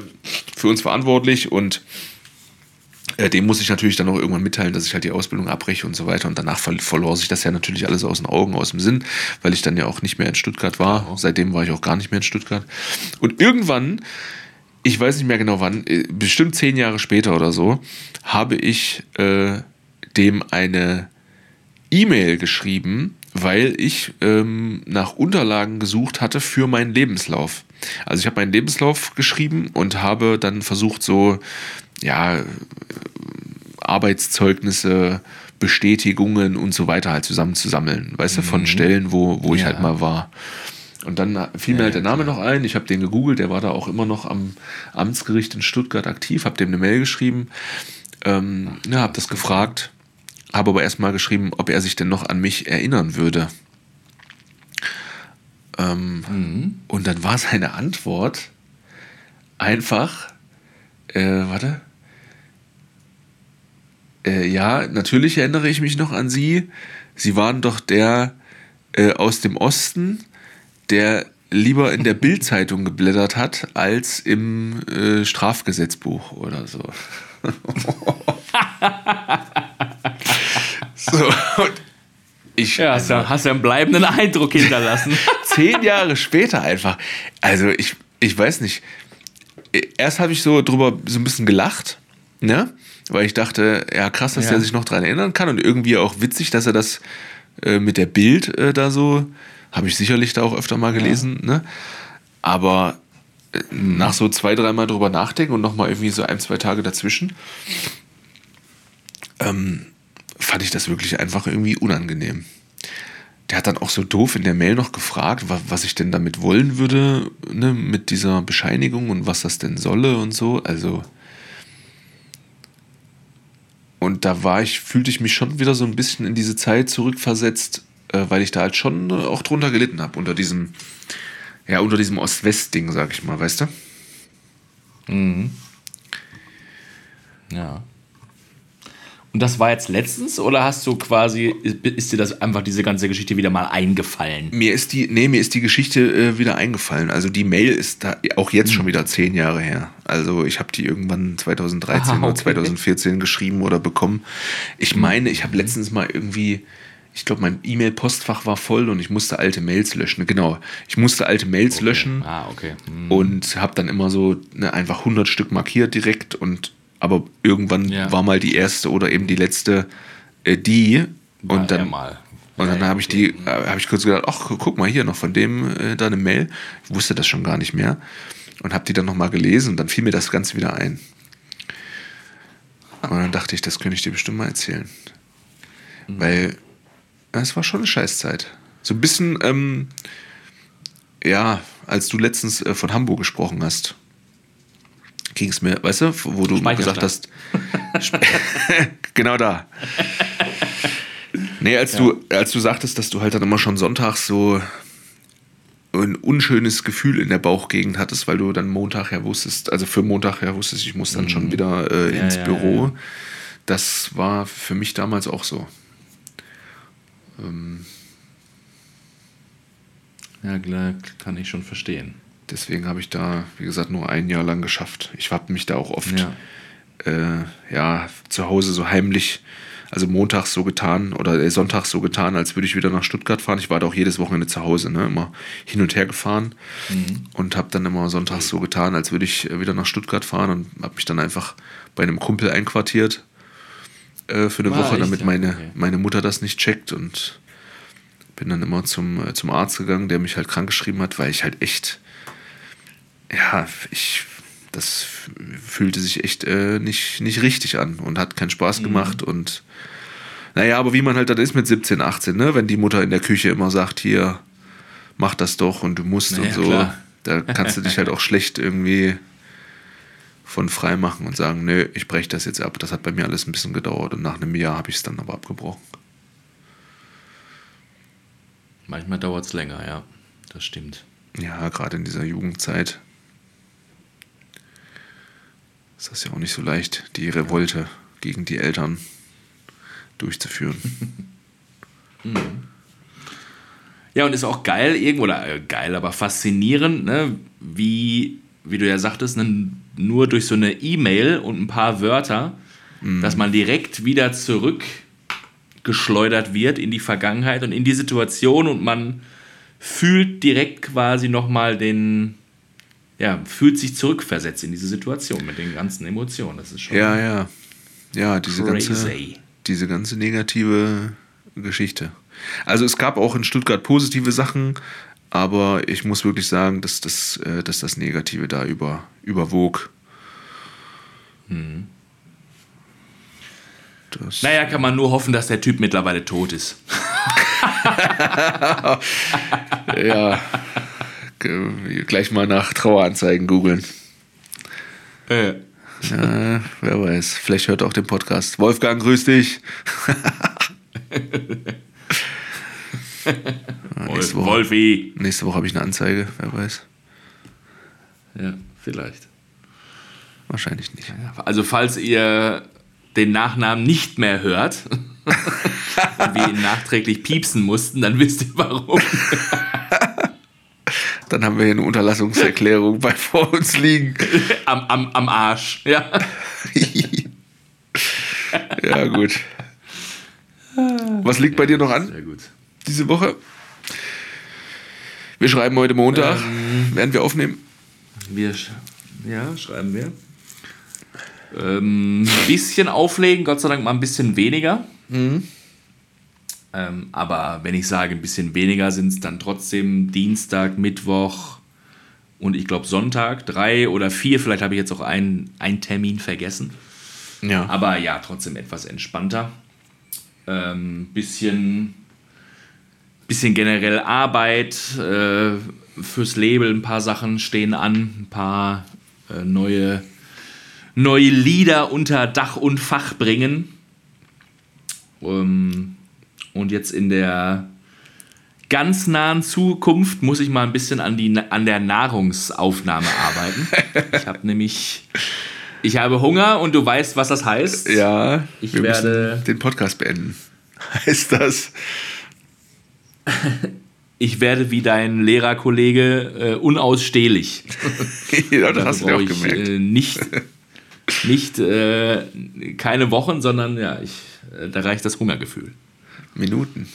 für uns verantwortlich und äh, dem muss ich natürlich dann auch irgendwann mitteilen, dass ich halt die Ausbildung abbreche und so weiter. Und danach ver verlor sich das ja natürlich alles aus den Augen, aus dem Sinn, weil ich dann ja auch nicht mehr in Stuttgart war. Seitdem war ich auch gar nicht mehr in Stuttgart. Und irgendwann, ich weiß nicht mehr genau wann, äh, bestimmt zehn Jahre später oder so, habe ich äh, dem eine E-Mail geschrieben, weil ich ähm, nach Unterlagen gesucht hatte für meinen Lebenslauf. Also ich habe meinen Lebenslauf geschrieben und habe dann versucht, so ja, Arbeitszeugnisse, Bestätigungen und so weiter halt zusammenzusammeln, weißt mhm. du, von mhm. Stellen, wo, wo ich halt mal war. Und dann fiel mir halt der Name noch ein. Ich habe den gegoogelt, der war da auch immer noch am Amtsgericht in Stuttgart aktiv, habe dem eine Mail geschrieben, ähm, ja, habe das gefragt, habe aber erstmal geschrieben, ob er sich denn noch an mich erinnern würde. Ähm, mhm. Und dann war seine Antwort einfach, äh, warte, äh, ja, natürlich erinnere ich mich noch an Sie. Sie waren doch der äh, aus dem Osten, der lieber in der Bildzeitung geblättert hat als im äh, Strafgesetzbuch oder so. *laughs*
so ich, ja, hast, also, hast du einen bleibenden Eindruck hinterlassen. *laughs*
zehn Jahre später einfach. Also ich, ich weiß nicht. Erst habe ich so drüber so ein bisschen gelacht, ne? weil ich dachte, ja krass, dass ja. er sich noch daran erinnern kann und irgendwie auch witzig, dass er das äh, mit der Bild äh, da so, habe ich sicherlich da auch öfter mal gelesen, ja. ne? aber äh, nach so zwei, dreimal drüber nachdenken und nochmal irgendwie so ein, zwei Tage dazwischen, ähm, fand ich das wirklich einfach irgendwie unangenehm. Der hat dann auch so doof in der Mail noch gefragt, was ich denn damit wollen würde, ne, mit dieser Bescheinigung und was das denn solle und so. Also, und da war ich, fühlte ich mich schon wieder so ein bisschen in diese Zeit zurückversetzt, weil ich da halt schon äh, auch drunter gelitten habe, unter diesem, ja, unter diesem Ost-West-Ding, sag ich mal, weißt du? Mhm.
Ja. Und das war jetzt letztens oder hast du quasi, ist dir das einfach diese ganze Geschichte wieder mal eingefallen?
Mir ist die, nee, mir ist die Geschichte äh, wieder eingefallen. Also die Mail ist da auch jetzt schon wieder zehn Jahre her. Also ich habe die irgendwann 2013 Aha, okay. oder 2014 geschrieben oder bekommen. Ich hm. meine, ich habe letztens mal irgendwie, ich glaube, mein E-Mail-Postfach war voll und ich musste alte Mails löschen. Genau, ich musste alte Mails
okay.
löschen
ah, okay.
hm. und habe dann immer so ne, einfach 100 Stück markiert direkt und aber irgendwann ja. war mal die erste oder eben die letzte äh, die und dann mal. Und dann habe ich die, äh, habe ich kurz gedacht, ach, guck mal hier noch von dem äh, da eine Mail. Ich wusste das schon gar nicht mehr und habe die dann nochmal gelesen und dann fiel mir das Ganze wieder ein. Und dann dachte ich, das könnte ich dir bestimmt mal erzählen. Mhm. Weil es war schon eine Scheißzeit. So ein bisschen, ähm, ja, als du letztens äh, von Hamburg gesprochen hast, ging es mir, weißt du, wo du gesagt hast, *laughs* genau da. Nee, als, ja. du, als du sagtest, dass du halt dann immer schon sonntags so ein unschönes Gefühl in der Bauchgegend hattest, weil du dann Montag ja wusstest, also für Montag ja wusstest, ich muss dann mhm. schon wieder äh, ja, ins ja, Büro. Das war für mich damals auch so. Ähm
ja, klar, kann ich schon verstehen.
Deswegen habe ich da, wie gesagt, nur ein Jahr lang geschafft. Ich habe mich da auch oft ja. Äh, ja, zu Hause so heimlich, also montags so getan oder äh, sonntags so getan, als würde ich wieder nach Stuttgart fahren. Ich war da auch jedes Wochenende zu Hause, ne? immer hin und her gefahren mhm. und habe dann immer sonntags so getan, als würde ich äh, wieder nach Stuttgart fahren und habe mich dann einfach bei einem Kumpel einquartiert äh, für eine War Woche, damit meine, okay. meine Mutter das nicht checkt und bin dann immer zum, äh, zum Arzt gegangen, der mich halt krank geschrieben hat, weil ich halt echt, ja, ich, das fühlte sich echt äh, nicht, nicht richtig an und hat keinen Spaß mhm. gemacht und naja, aber wie man halt dann ist mit 17, 18, ne? wenn die Mutter in der Küche immer sagt, hier, mach das doch und du musst naja, und so, klar. da kannst du dich halt auch *laughs* schlecht irgendwie von frei machen und sagen, nö, ich breche das jetzt ab. Das hat bei mir alles ein bisschen gedauert und nach einem Jahr habe ich es dann aber abgebrochen.
Manchmal dauert es länger, ja. Das stimmt.
Ja, gerade in dieser Jugendzeit ist das ja auch nicht so leicht, die Revolte gegen die Eltern durchzuführen. *laughs*
mhm. Ja, und ist auch geil, irgendwo, oder äh, geil, aber faszinierend, ne? wie, wie du ja sagtest, ne? Nur durch so eine E-Mail und ein paar Wörter, mhm. dass man direkt wieder zurückgeschleudert wird in die Vergangenheit und in die Situation und man fühlt direkt quasi nochmal den, ja, fühlt sich zurückversetzt in diese Situation mit den ganzen Emotionen. Das ist schon.
Ja, ja. Ja, diese crazy. ganze, diese ganze negative Geschichte. Also es gab auch in Stuttgart positive Sachen, aber ich muss wirklich sagen, dass das, äh, dass das Negative da über, überwog. Hm.
Das naja, kann man nur hoffen, dass der Typ mittlerweile tot ist. *laughs*
ja. Gleich mal nach Traueranzeigen googeln. Äh. Ja, wer weiß. Vielleicht hört auch den Podcast. Wolfgang, grüß dich. *laughs* *laughs* Woche, Wolfi. Nächste Woche habe ich eine Anzeige, wer weiß.
Ja, vielleicht.
Wahrscheinlich nicht.
Also, falls ihr den Nachnamen nicht mehr hört *laughs* und wir ihn nachträglich piepsen mussten, dann wisst ihr warum. *laughs*
dann haben wir hier eine Unterlassungserklärung bei vor uns liegen.
Am, am, am Arsch, ja.
ja, gut. Was liegt bei dir noch an? Sehr gut. Diese Woche? Wir schreiben heute Montag, ähm, während wir aufnehmen.
Wir, ja, schreiben wir. Ähm, ein bisschen auflegen, Gott sei Dank mal ein bisschen weniger. Mhm. Ähm, aber wenn ich sage ein bisschen weniger, sind es dann trotzdem Dienstag, Mittwoch und ich glaube Sonntag, drei oder vier. Vielleicht habe ich jetzt auch einen, einen Termin vergessen. Ja. Aber ja, trotzdem etwas entspannter. Ähm, bisschen, bisschen generell Arbeit äh, fürs Label, ein paar Sachen stehen an, ein paar äh, neue, neue Lieder unter Dach und Fach bringen. Ähm, und jetzt in der ganz nahen Zukunft muss ich mal ein bisschen an, die, an der Nahrungsaufnahme arbeiten. ich habe nämlich, ich habe Hunger und du weißt, was das heißt.
Ja, ich werde den Podcast beenden. *laughs* Heißt das?
Ich werde wie dein Lehrerkollege äh, unausstehlich. *laughs* ja, das hast du auch gemerkt. Äh, nicht, nicht äh, keine Wochen, sondern ja, ich, äh, da reicht das Hungergefühl.
Minuten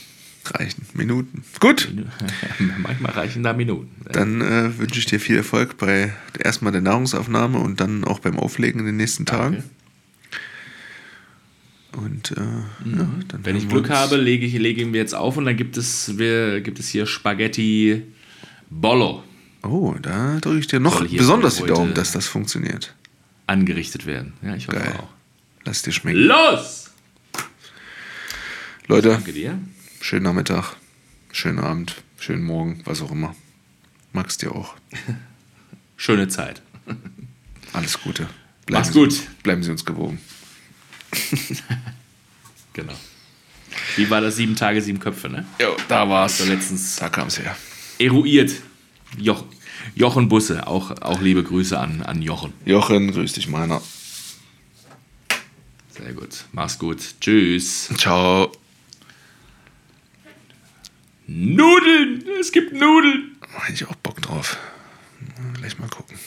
reichen. Minuten. Gut. *laughs*
Manchmal reichen da Minuten.
Dann äh, wünsche ich dir viel Erfolg bei erstmal der Nahrungsaufnahme und dann auch beim Auflegen in den nächsten Tagen. Und äh, mhm. ja,
dann wenn ich Glück habe, lege ich legen wir jetzt auf und dann gibt es wir, gibt es hier Spaghetti Bollo.
Oh, da drücke ich dir noch besonders die Daumen, dass das funktioniert.
Angerichtet werden. Ja, ich hoffe Geil. auch.
Lass dir schmecken.
Los!
Leute, danke dir. schönen Nachmittag, schönen Abend, schönen Morgen, was auch immer. Magst dir auch. *laughs*
Schöne Zeit.
Alles Gute.
Mach's
Sie,
gut.
Bleiben Sie uns gewogen. *laughs*
genau. Wie war das? Sieben Tage, sieben Köpfe, ne?
Ja, da war's.
So letztens
Da kam es her.
eruiert. Joch, Jochen Busse, auch, auch liebe Grüße an, an Jochen.
Jochen, grüß dich meiner.
Sehr gut. Mach's gut. Tschüss.
Ciao.
Nudeln! Es gibt Nudeln!
Hätte ich auch Bock drauf. Gleich mal gucken.